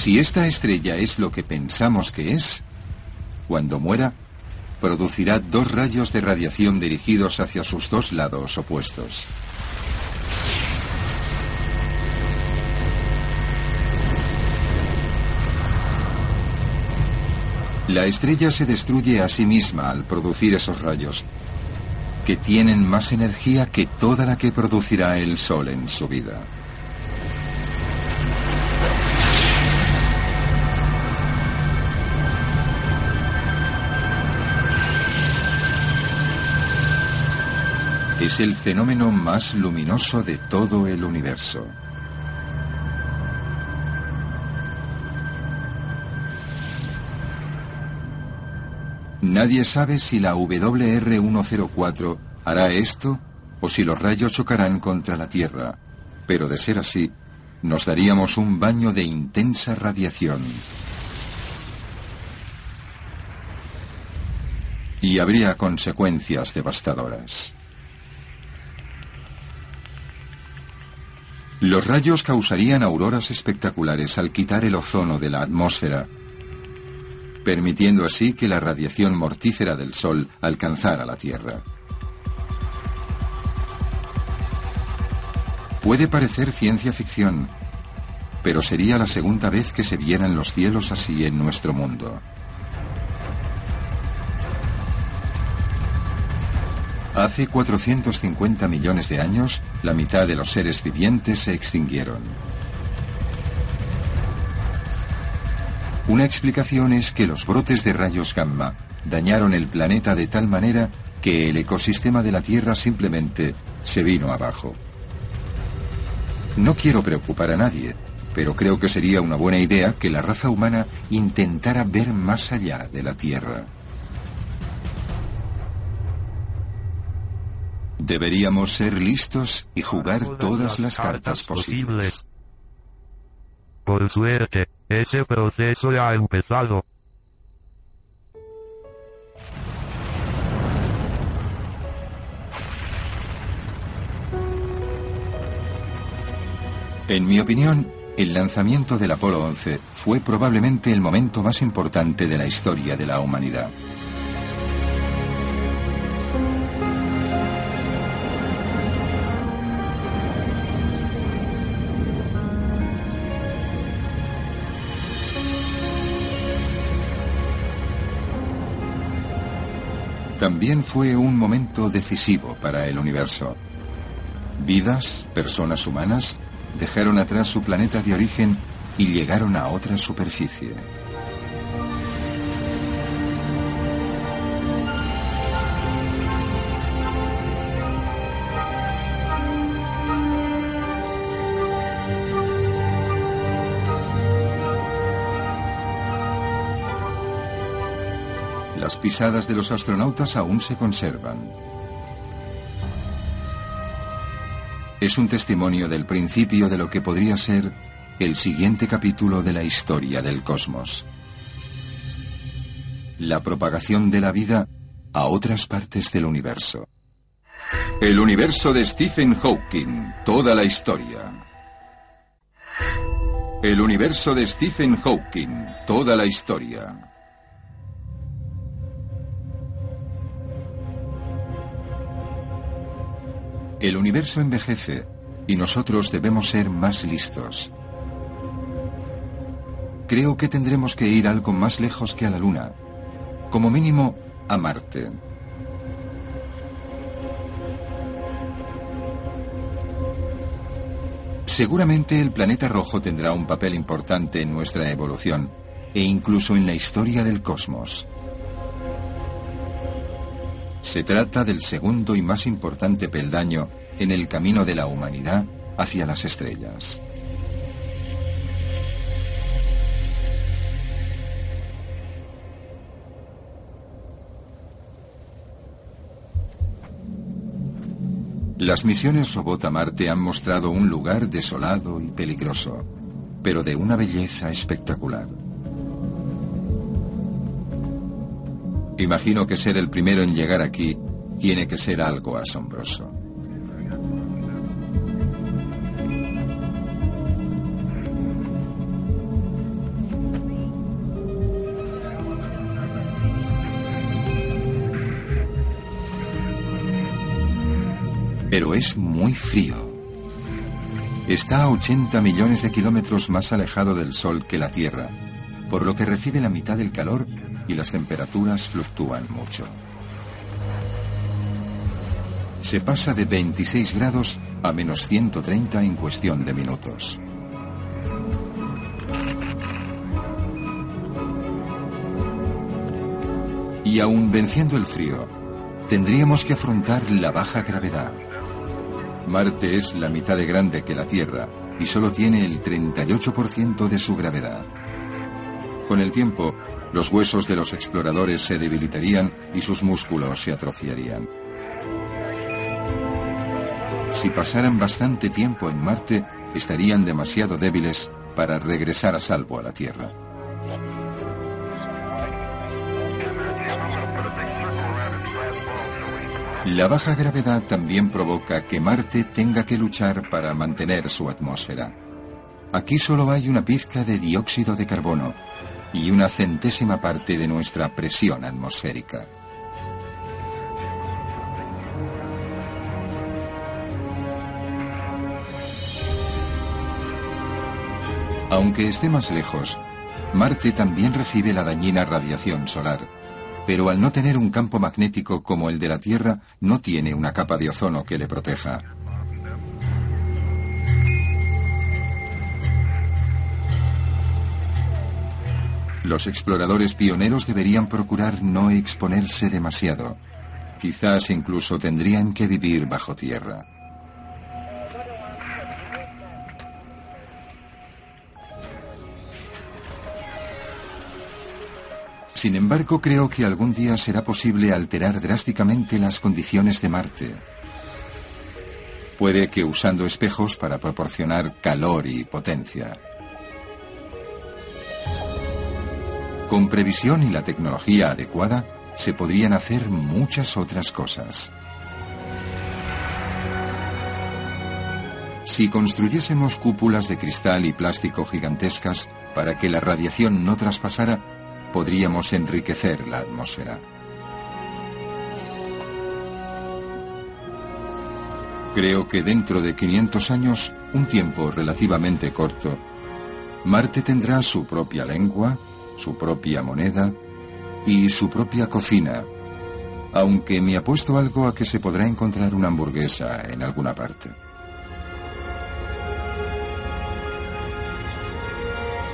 [SPEAKER 3] Si esta estrella es lo que pensamos que es, cuando muera, producirá dos rayos de radiación dirigidos hacia sus dos lados opuestos. La estrella se destruye a sí misma al producir esos rayos, que tienen más energía que toda la que producirá el Sol en su vida. Es el fenómeno más luminoso de todo el universo. Nadie sabe si la WR104 hará esto o si los rayos chocarán contra la Tierra, pero de ser así, nos daríamos un baño de intensa radiación. Y habría consecuencias devastadoras. Los rayos causarían auroras espectaculares al quitar el ozono de la atmósfera, permitiendo así que la radiación mortífera del Sol alcanzara la Tierra. Puede parecer ciencia ficción, pero sería la segunda vez que se vieran los cielos así en nuestro mundo. Hace 450 millones de años, la mitad de los seres vivientes se extinguieron. Una explicación es que los brotes de rayos gamma dañaron el planeta de tal manera que el ecosistema de la Tierra simplemente se vino abajo. No quiero preocupar a nadie, pero creo que sería una buena idea que la raza humana intentara ver más allá de la Tierra. Deberíamos ser listos y jugar todas las cartas posibles.
[SPEAKER 2] Por suerte, ese proceso ya ha empezado.
[SPEAKER 3] En mi opinión, el lanzamiento del Apolo 11 fue probablemente el momento más importante de la historia de la humanidad. También fue un momento decisivo para el universo. Vidas, personas humanas, dejaron atrás su planeta de origen y llegaron a otra superficie. Pisadas de los astronautas aún se conservan. Es un testimonio del principio de lo que podría ser el siguiente capítulo de la historia del cosmos. La propagación de la vida a otras partes del universo. El universo de Stephen Hawking, toda la historia. El universo de Stephen Hawking, toda la historia. El universo envejece y nosotros debemos ser más listos. Creo que tendremos que ir algo más lejos que a la Luna, como mínimo a Marte. Seguramente el planeta rojo tendrá un papel importante en nuestra evolución e incluso en la historia del cosmos. Se trata del segundo y más importante peldaño en el camino de la humanidad hacia las estrellas. Las misiones robot a Marte han mostrado un lugar desolado y peligroso, pero de una belleza espectacular. Imagino que ser el primero en llegar aquí tiene que ser algo asombroso. Pero es muy frío. Está a 80 millones de kilómetros más alejado del Sol que la Tierra, por lo que recibe la mitad del calor y las temperaturas fluctúan mucho. Se pasa de 26 grados a menos 130 en cuestión de minutos. Y aún venciendo el frío, tendríamos que afrontar la baja gravedad. Marte es la mitad de grande que la Tierra y solo tiene el 38% de su gravedad. Con el tiempo, los huesos de los exploradores se debilitarían y sus músculos se atrofiarían. Si pasaran bastante tiempo en Marte, estarían demasiado débiles para regresar a salvo a la Tierra. La baja gravedad también provoca que Marte tenga que luchar para mantener su atmósfera. Aquí solo hay una pizca de dióxido de carbono y una centésima parte de nuestra presión atmosférica. Aunque esté más lejos, Marte también recibe la dañina radiación solar pero al no tener un campo magnético como el de la Tierra, no tiene una capa de ozono que le proteja. Los exploradores pioneros deberían procurar no exponerse demasiado. Quizás incluso tendrían que vivir bajo tierra. Sin embargo, creo que algún día será posible alterar drásticamente las condiciones de Marte. Puede que usando espejos para proporcionar calor y potencia. Con previsión y la tecnología adecuada, se podrían hacer muchas otras cosas. Si construyésemos cúpulas de cristal y plástico gigantescas para que la radiación no traspasara, podríamos enriquecer la atmósfera. Creo que dentro de 500 años, un tiempo relativamente corto, Marte tendrá su propia lengua, su propia moneda y su propia cocina, aunque me apuesto algo a que se podrá encontrar una hamburguesa en alguna parte.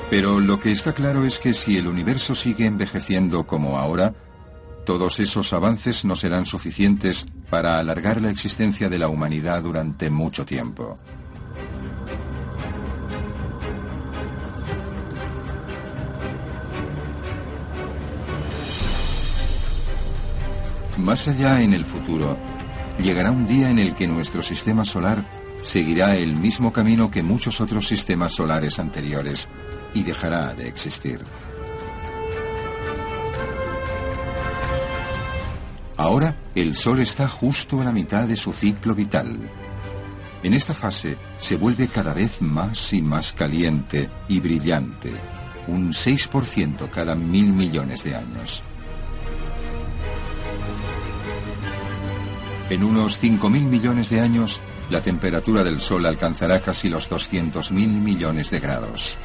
[SPEAKER 3] Pero lo que está claro es que si el universo sigue envejeciendo como ahora, todos esos avances no serán suficientes para alargar la existencia de la humanidad durante mucho tiempo. Más allá en el futuro, llegará un día en el que nuestro sistema solar seguirá el mismo camino que muchos otros sistemas solares anteriores y dejará de existir. Ahora el Sol está justo a la mitad de su ciclo vital. En esta fase se vuelve cada vez más y más caliente y brillante, un 6% cada mil millones de años. En unos 5.000 millones de años, la temperatura del Sol alcanzará casi los 200.000 millones de grados.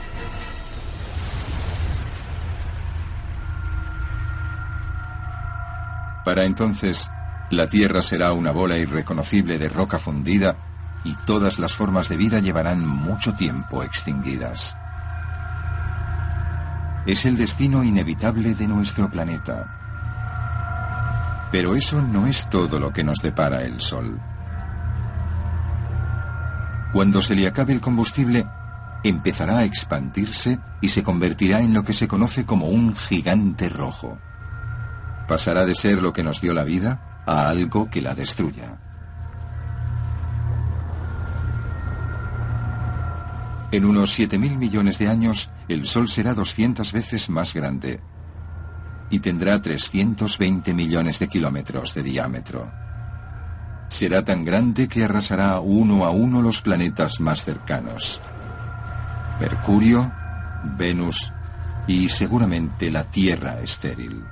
[SPEAKER 3] Para entonces, la Tierra será una bola irreconocible de roca fundida y todas las formas de vida llevarán mucho tiempo extinguidas. Es el destino inevitable de nuestro planeta. Pero eso no es todo lo que nos depara el Sol. Cuando se le acabe el combustible, empezará a expandirse y se convertirá en lo que se conoce como un gigante rojo pasará de ser lo que nos dio la vida a algo que la destruya. En unos 7.000 millones de años, el Sol será 200 veces más grande y tendrá 320 millones de kilómetros de diámetro. Será tan grande que arrasará uno a uno los planetas más cercanos. Mercurio, Venus y seguramente la Tierra estéril.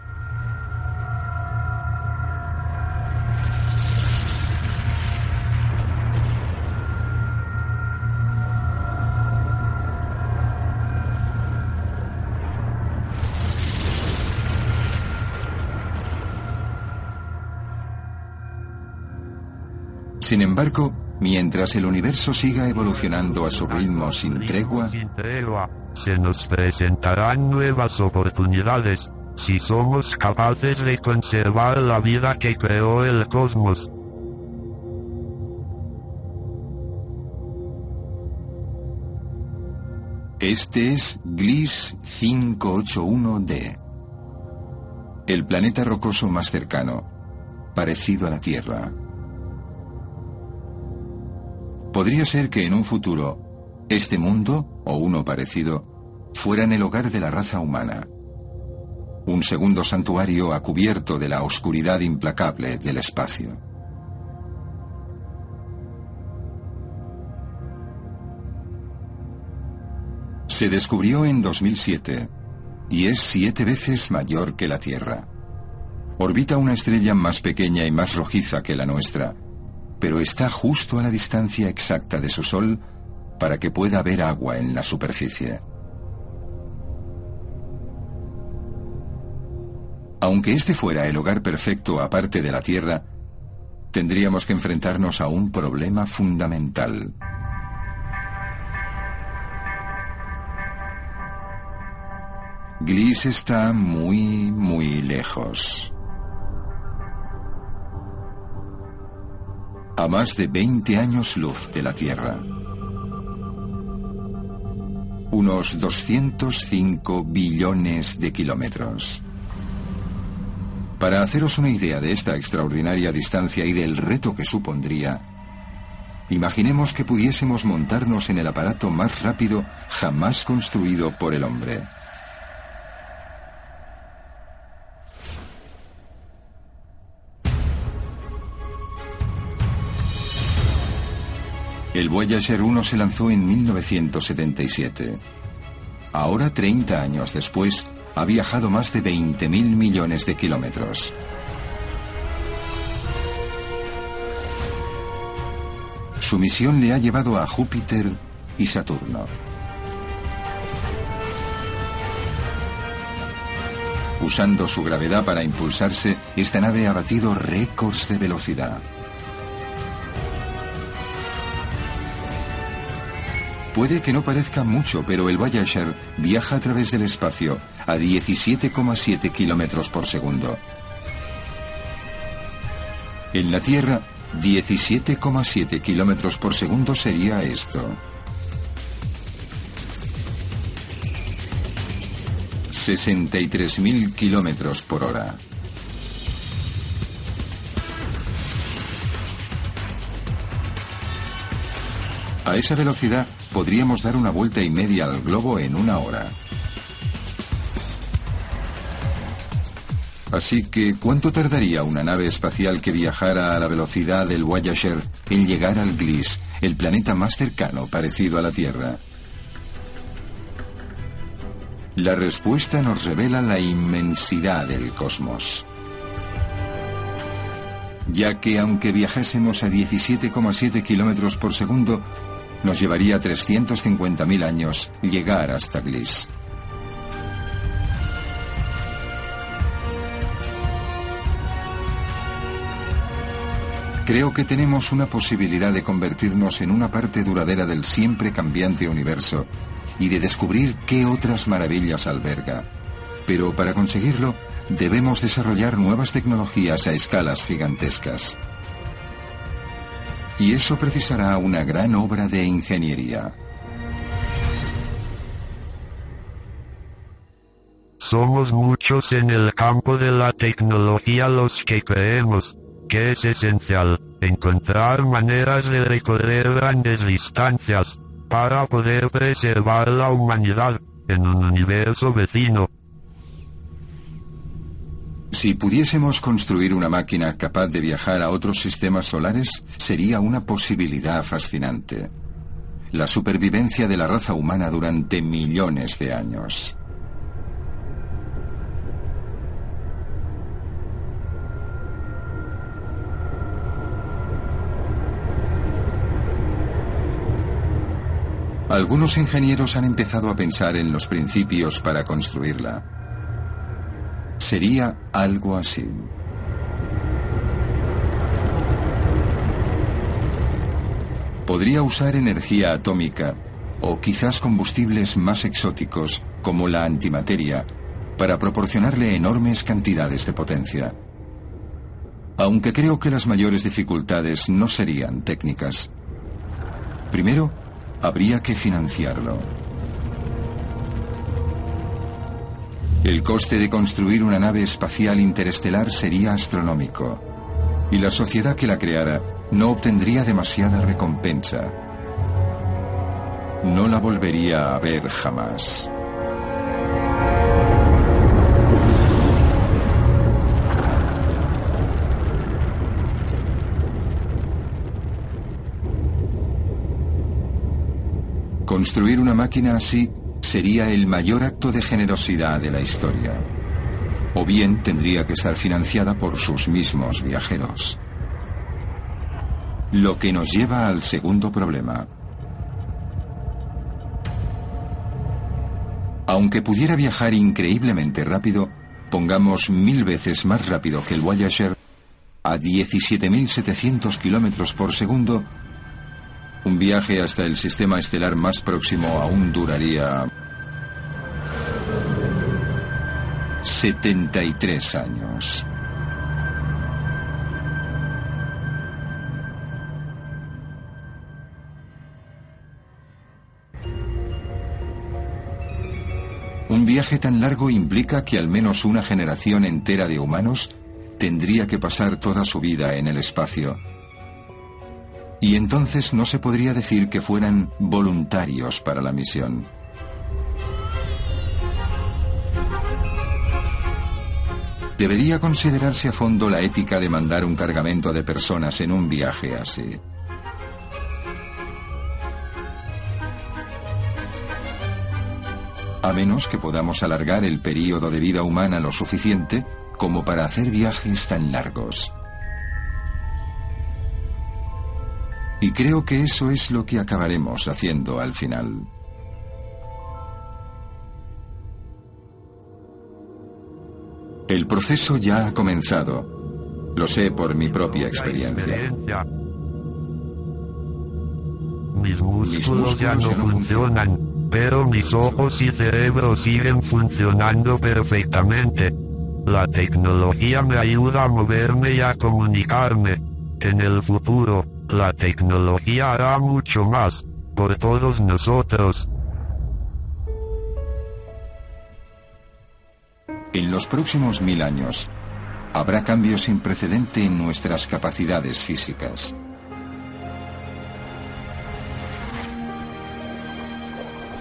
[SPEAKER 3] Sin embargo, mientras el universo siga evolucionando a su ritmo sin tregua,
[SPEAKER 2] se nos presentarán nuevas oportunidades si somos capaces de conservar la vida que creó el cosmos.
[SPEAKER 3] Este es Gliss 581d, el planeta rocoso más cercano, parecido a la Tierra. Podría ser que en un futuro, este mundo, o uno parecido, fueran el hogar de la raza humana. Un segundo santuario a cubierto de la oscuridad implacable del espacio. Se descubrió en 2007 y es siete veces mayor que la Tierra. Orbita una estrella más pequeña y más rojiza que la nuestra, pero está justo a la distancia exacta de su Sol para que pueda haber agua en la superficie. Aunque este fuera el hogar perfecto aparte de la Tierra, tendríamos que enfrentarnos a un problema fundamental. Gliss está muy, muy lejos. A más de 20 años luz de la Tierra. Unos 205 billones de kilómetros. Para haceros una idea de esta extraordinaria distancia y del reto que supondría, imaginemos que pudiésemos montarnos en el aparato más rápido jamás construido por el hombre. El Voyager 1 se lanzó en 1977. Ahora, 30 años después, ha viajado más de 20.000 millones de kilómetros. Su misión le ha llevado a Júpiter y Saturno. Usando su gravedad para impulsarse, esta nave ha batido récords de velocidad. Puede que no parezca mucho, pero el Voyager viaja a través del espacio a 17,7 kilómetros por segundo. En la Tierra, 17,7 kilómetros por segundo sería esto. 63.000 kilómetros por hora. A esa velocidad podríamos dar una vuelta y media al globo en una hora. Así que, ¿cuánto tardaría una nave espacial que viajara a la velocidad del Voyager en llegar al Gliss, el planeta más cercano parecido a la Tierra? La respuesta nos revela la inmensidad del cosmos. Ya que aunque viajásemos a 17,7 kilómetros por segundo, nos llevaría 350.000 años llegar hasta Gliss. Creo que tenemos una posibilidad de convertirnos en una parte duradera del siempre cambiante universo y de descubrir qué otras maravillas alberga. Pero para conseguirlo, debemos desarrollar nuevas tecnologías a escalas gigantescas. Y eso precisará una gran obra de ingeniería.
[SPEAKER 2] Somos muchos en el campo de la tecnología los que creemos que es esencial encontrar maneras de recorrer grandes distancias para poder preservar la humanidad en un universo vecino.
[SPEAKER 3] Si pudiésemos construir una máquina capaz de viajar a otros sistemas solares, sería una posibilidad fascinante. La supervivencia de la raza humana durante millones de años. Algunos ingenieros han empezado a pensar en los principios para construirla. Sería algo así. Podría usar energía atómica o quizás combustibles más exóticos como la antimateria para proporcionarle enormes cantidades de potencia. Aunque creo que las mayores dificultades no serían técnicas. Primero, habría que financiarlo. El coste de construir una nave espacial interestelar sería astronómico, y la sociedad que la creara no obtendría demasiada recompensa. No la volvería a ver jamás. Construir una máquina así sería el mayor acto de generosidad de la historia. O bien tendría que estar financiada por sus mismos viajeros. Lo que nos lleva al segundo problema. Aunque pudiera viajar increíblemente rápido, pongamos mil veces más rápido que el Voyager, a 17.700 kilómetros por segundo, un viaje hasta el sistema estelar más próximo aún duraría 73 años. Un viaje tan largo implica que al menos una generación entera de humanos tendría que pasar toda su vida en el espacio. Y entonces no se podría decir que fueran voluntarios para la misión. Debería considerarse a fondo la ética de mandar un cargamento de personas en un viaje así. a menos que podamos alargar el período de vida humana lo suficiente como para hacer viajes tan largos. Y creo que eso es lo que acabaremos haciendo al final. El proceso ya ha comenzado. Lo sé por mi propia experiencia.
[SPEAKER 2] Mis músculos, ya no, funcionan pero mis ojos y cerebro siguen funcionando perfectamente. La tecnología me ayuda a moverme y a comunicarme. En el futuro, la tecnología hará mucho más, por todos nosotros.
[SPEAKER 3] En los próximos mil años, habrá cambios sin precedente en nuestras capacidades físicas.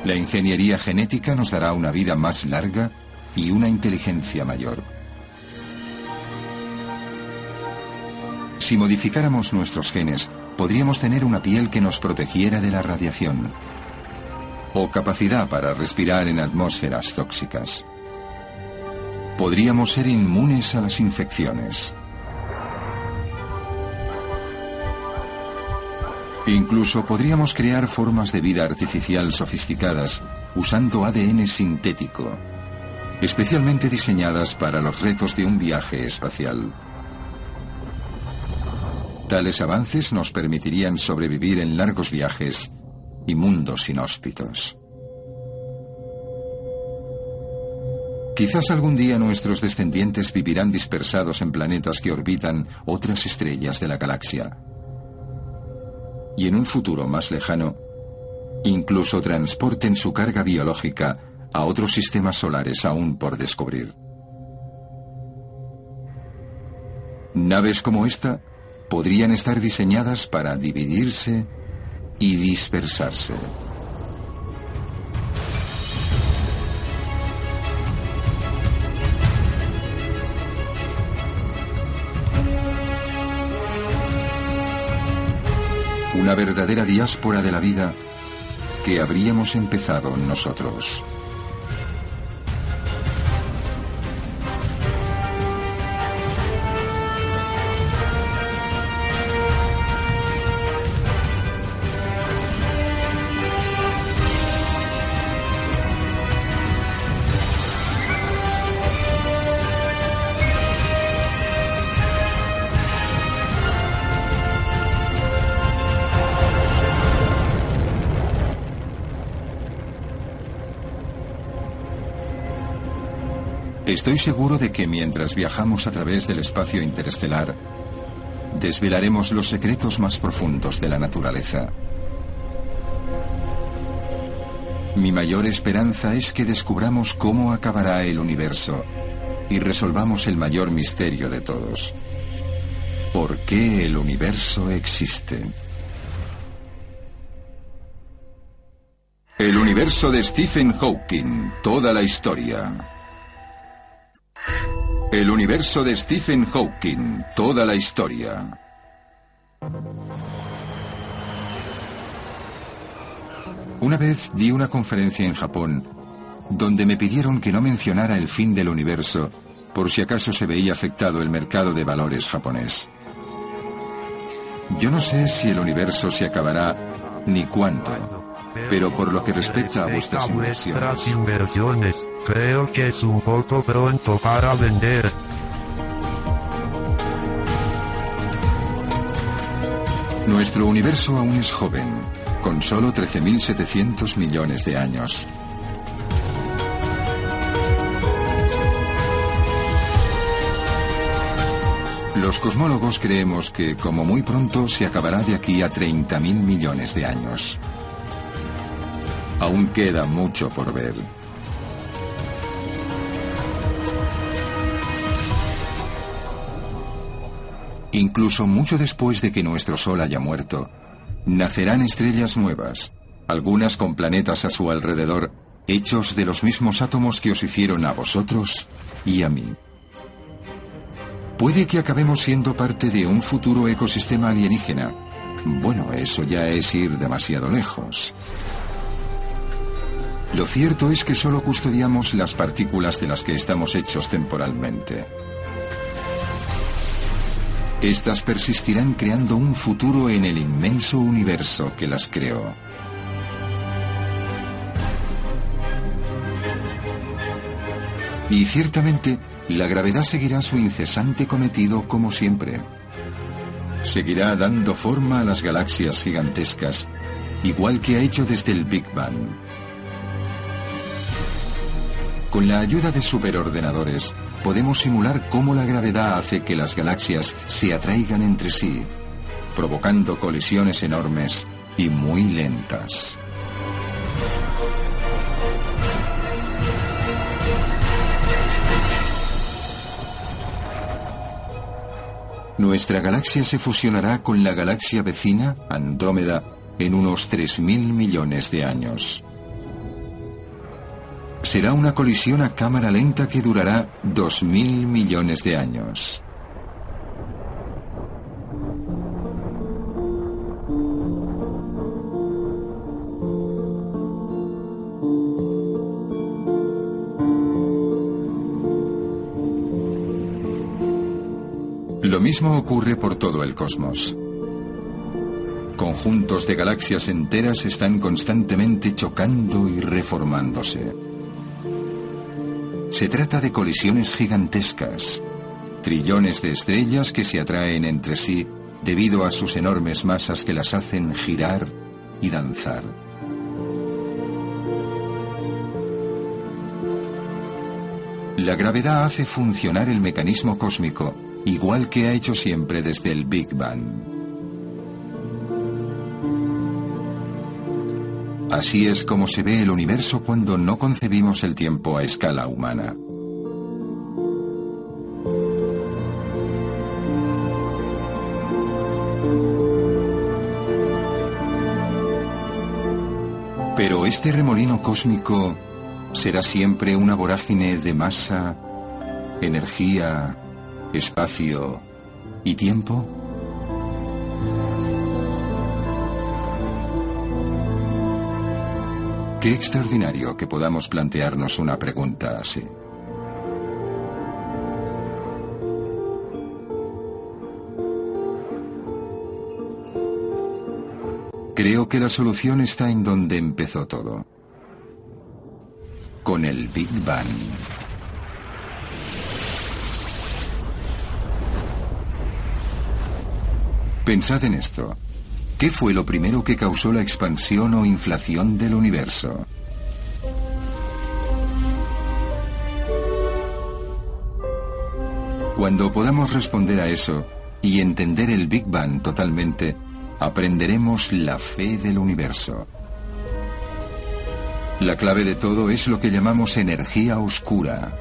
[SPEAKER 3] La ingeniería genética nos dará una vida más larga y una inteligencia mayor. Si modificáramos nuestros genes, podríamos tener una piel que nos protegiera de la radiación o capacidad para respirar en atmósferas tóxicas. Podríamos ser inmunes a las infecciones. Incluso podríamos crear formas de vida artificial sofisticadas usando ADN sintético, especialmente diseñadas para los retos de un viaje espacial. Tales avances nos permitirían sobrevivir en largos viajes y mundos inhóspitos. Quizás algún día nuestros descendientes vivirán dispersados en planetas que orbitan otras estrellas de la galaxia y en un futuro más lejano, incluso transporten su carga biológica a otros sistemas solares aún por descubrir. Naves como esta podrían estar diseñadas para dividirse y dispersarse. una verdadera diáspora de la vida que habríamos empezado nosotros. Estoy seguro de que mientras viajamos a través del espacio interestelar, desvelaremos los secretos más profundos de la naturaleza. Mi mayor esperanza es que descubramos cómo acabará el universo y resolvamos el mayor misterio de todos. ¿Por qué el universo existe? El universo de Stephen Hawking, toda la historia. El universo de Stephen Hawking, toda la historia. Una vez di una conferencia en Japón donde me pidieron que no mencionara el fin del universo por si acaso se veía afectado el mercado de valores japonés. Yo no sé si el universo se acabará ni cuánto, pero por lo que respecta a vuestras inversiones,
[SPEAKER 2] creo que es un poco pronto para vender.
[SPEAKER 3] Nuestro universo aún es joven, con solo 13.700 millones de años. Los cosmólogos creemos que, como muy pronto, se acabará de aquí a 30.000 millones de años. Aún queda mucho por ver. Incluso mucho después de que nuestro Sol haya muerto, nacerán estrellas nuevas, algunas con planetas a su alrededor, hechos de los mismos átomos que os hicieron a vosotros y a mí. Puede que acabemos siendo parte de un futuro ecosistema alienígena. Bueno, eso ya es ir demasiado lejos. Lo cierto es que solo custodiamos las partículas de las que estamos hechos temporalmente. Estas persistirán creando un futuro en el inmenso universo que las creó. Y ciertamente, la gravedad seguirá su incesante cometido como siempre. Seguirá dando forma a las galaxias gigantescas, igual que ha hecho desde el Big Bang. Con la ayuda de superordenadores, podemos simular cómo la gravedad hace que las galaxias se atraigan entre sí, provocando colisiones enormes y muy lentas. Nuestra galaxia se fusionará con la galaxia vecina, Andrómeda, en unos 3.000 millones de años. Será una colisión a cámara lenta que durará 2.000 millones de años. Lo mismo ocurre por todo el cosmos. Conjuntos de galaxias enteras están constantemente chocando y reformándose. Se trata de colisiones gigantescas, trillones de estrellas que se atraen entre sí debido a sus enormes masas que las hacen girar y danzar. La gravedad hace funcionar el mecanismo cósmico igual que ha hecho siempre desde el Big Bang. Así es como se ve el universo cuando no concebimos el tiempo a escala humana. Pero este remolino cósmico será siempre una vorágine de masa, energía, espacio y tiempo? Qué extraordinario que podamos plantearnos una pregunta así. Creo que la solución está en donde empezó todo. Con el Big Bang. Pensad en esto. ¿Qué fue lo primero que causó la expansión o inflación del universo? Cuando podamos responder a eso y entender el Big Bang totalmente, aprenderemos la fe del universo. La clave de todo es lo que llamamos energía oscura,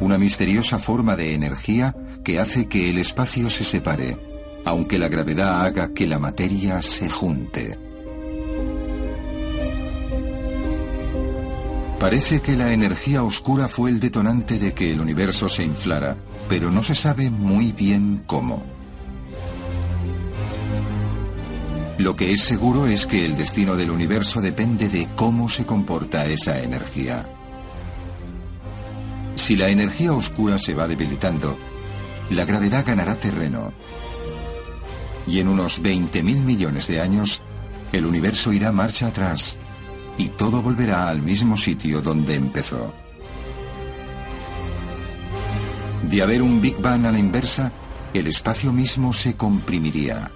[SPEAKER 3] una misteriosa forma de energía que hace que el espacio se separe aunque la gravedad haga que la materia se junte. Parece que la energía oscura fue el detonante de que el universo se inflara, pero no se sabe muy bien cómo. Lo que es seguro es que el destino del universo depende de cómo se comporta esa energía. Si la energía oscura se va debilitando, la gravedad ganará terreno. Y en unos 20.000 millones de años, el universo irá marcha atrás y todo volverá al mismo sitio donde empezó. De haber un Big Bang a la inversa, el espacio mismo se comprimiría.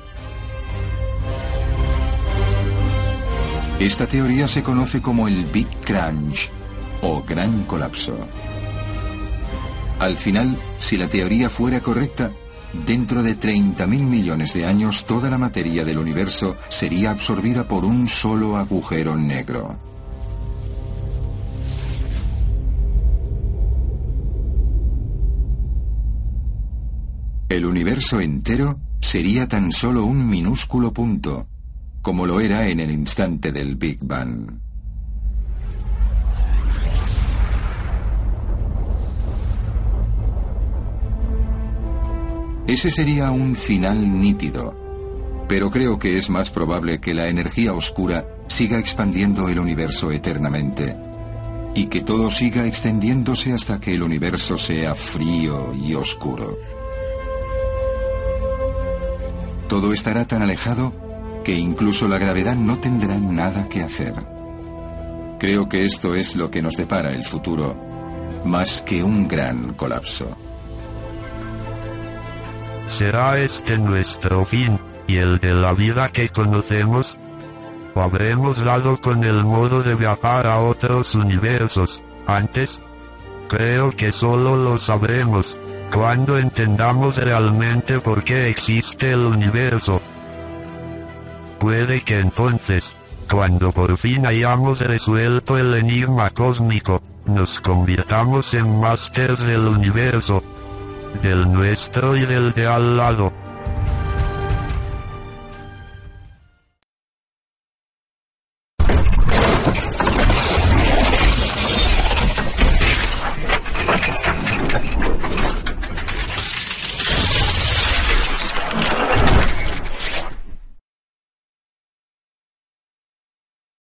[SPEAKER 3] Esta teoría se conoce como el Big Crunch o Gran Colapso. Al final, si la teoría fuera correcta, dentro de 30.000 millones de años toda la materia del universo sería absorbida por un solo agujero negro. El universo entero sería tan solo un minúsculo punto, como lo era en el instante del Big Bang. Ese sería un final nítido, pero creo que es más probable que la energía oscura siga expandiendo el universo eternamente y que todo siga extendiéndose hasta que el universo sea frío y oscuro. Todo estará tan alejado que incluso la gravedad no tendrá nada que hacer. Creo que esto es lo que nos depara el futuro, más que un gran colapso.
[SPEAKER 2] ¿Será este nuestro fin, y el de la vida que conocemos? ¿O habremos dado con el modo de viajar a otros universos, antes? Creo que solo lo sabremos, cuando entendamos realmente por qué existe el universo. Puede que entonces, cuando por fin hayamos resuelto el enigma cósmico, nos convirtamos en másters del universo, del nuestro y del de al lado.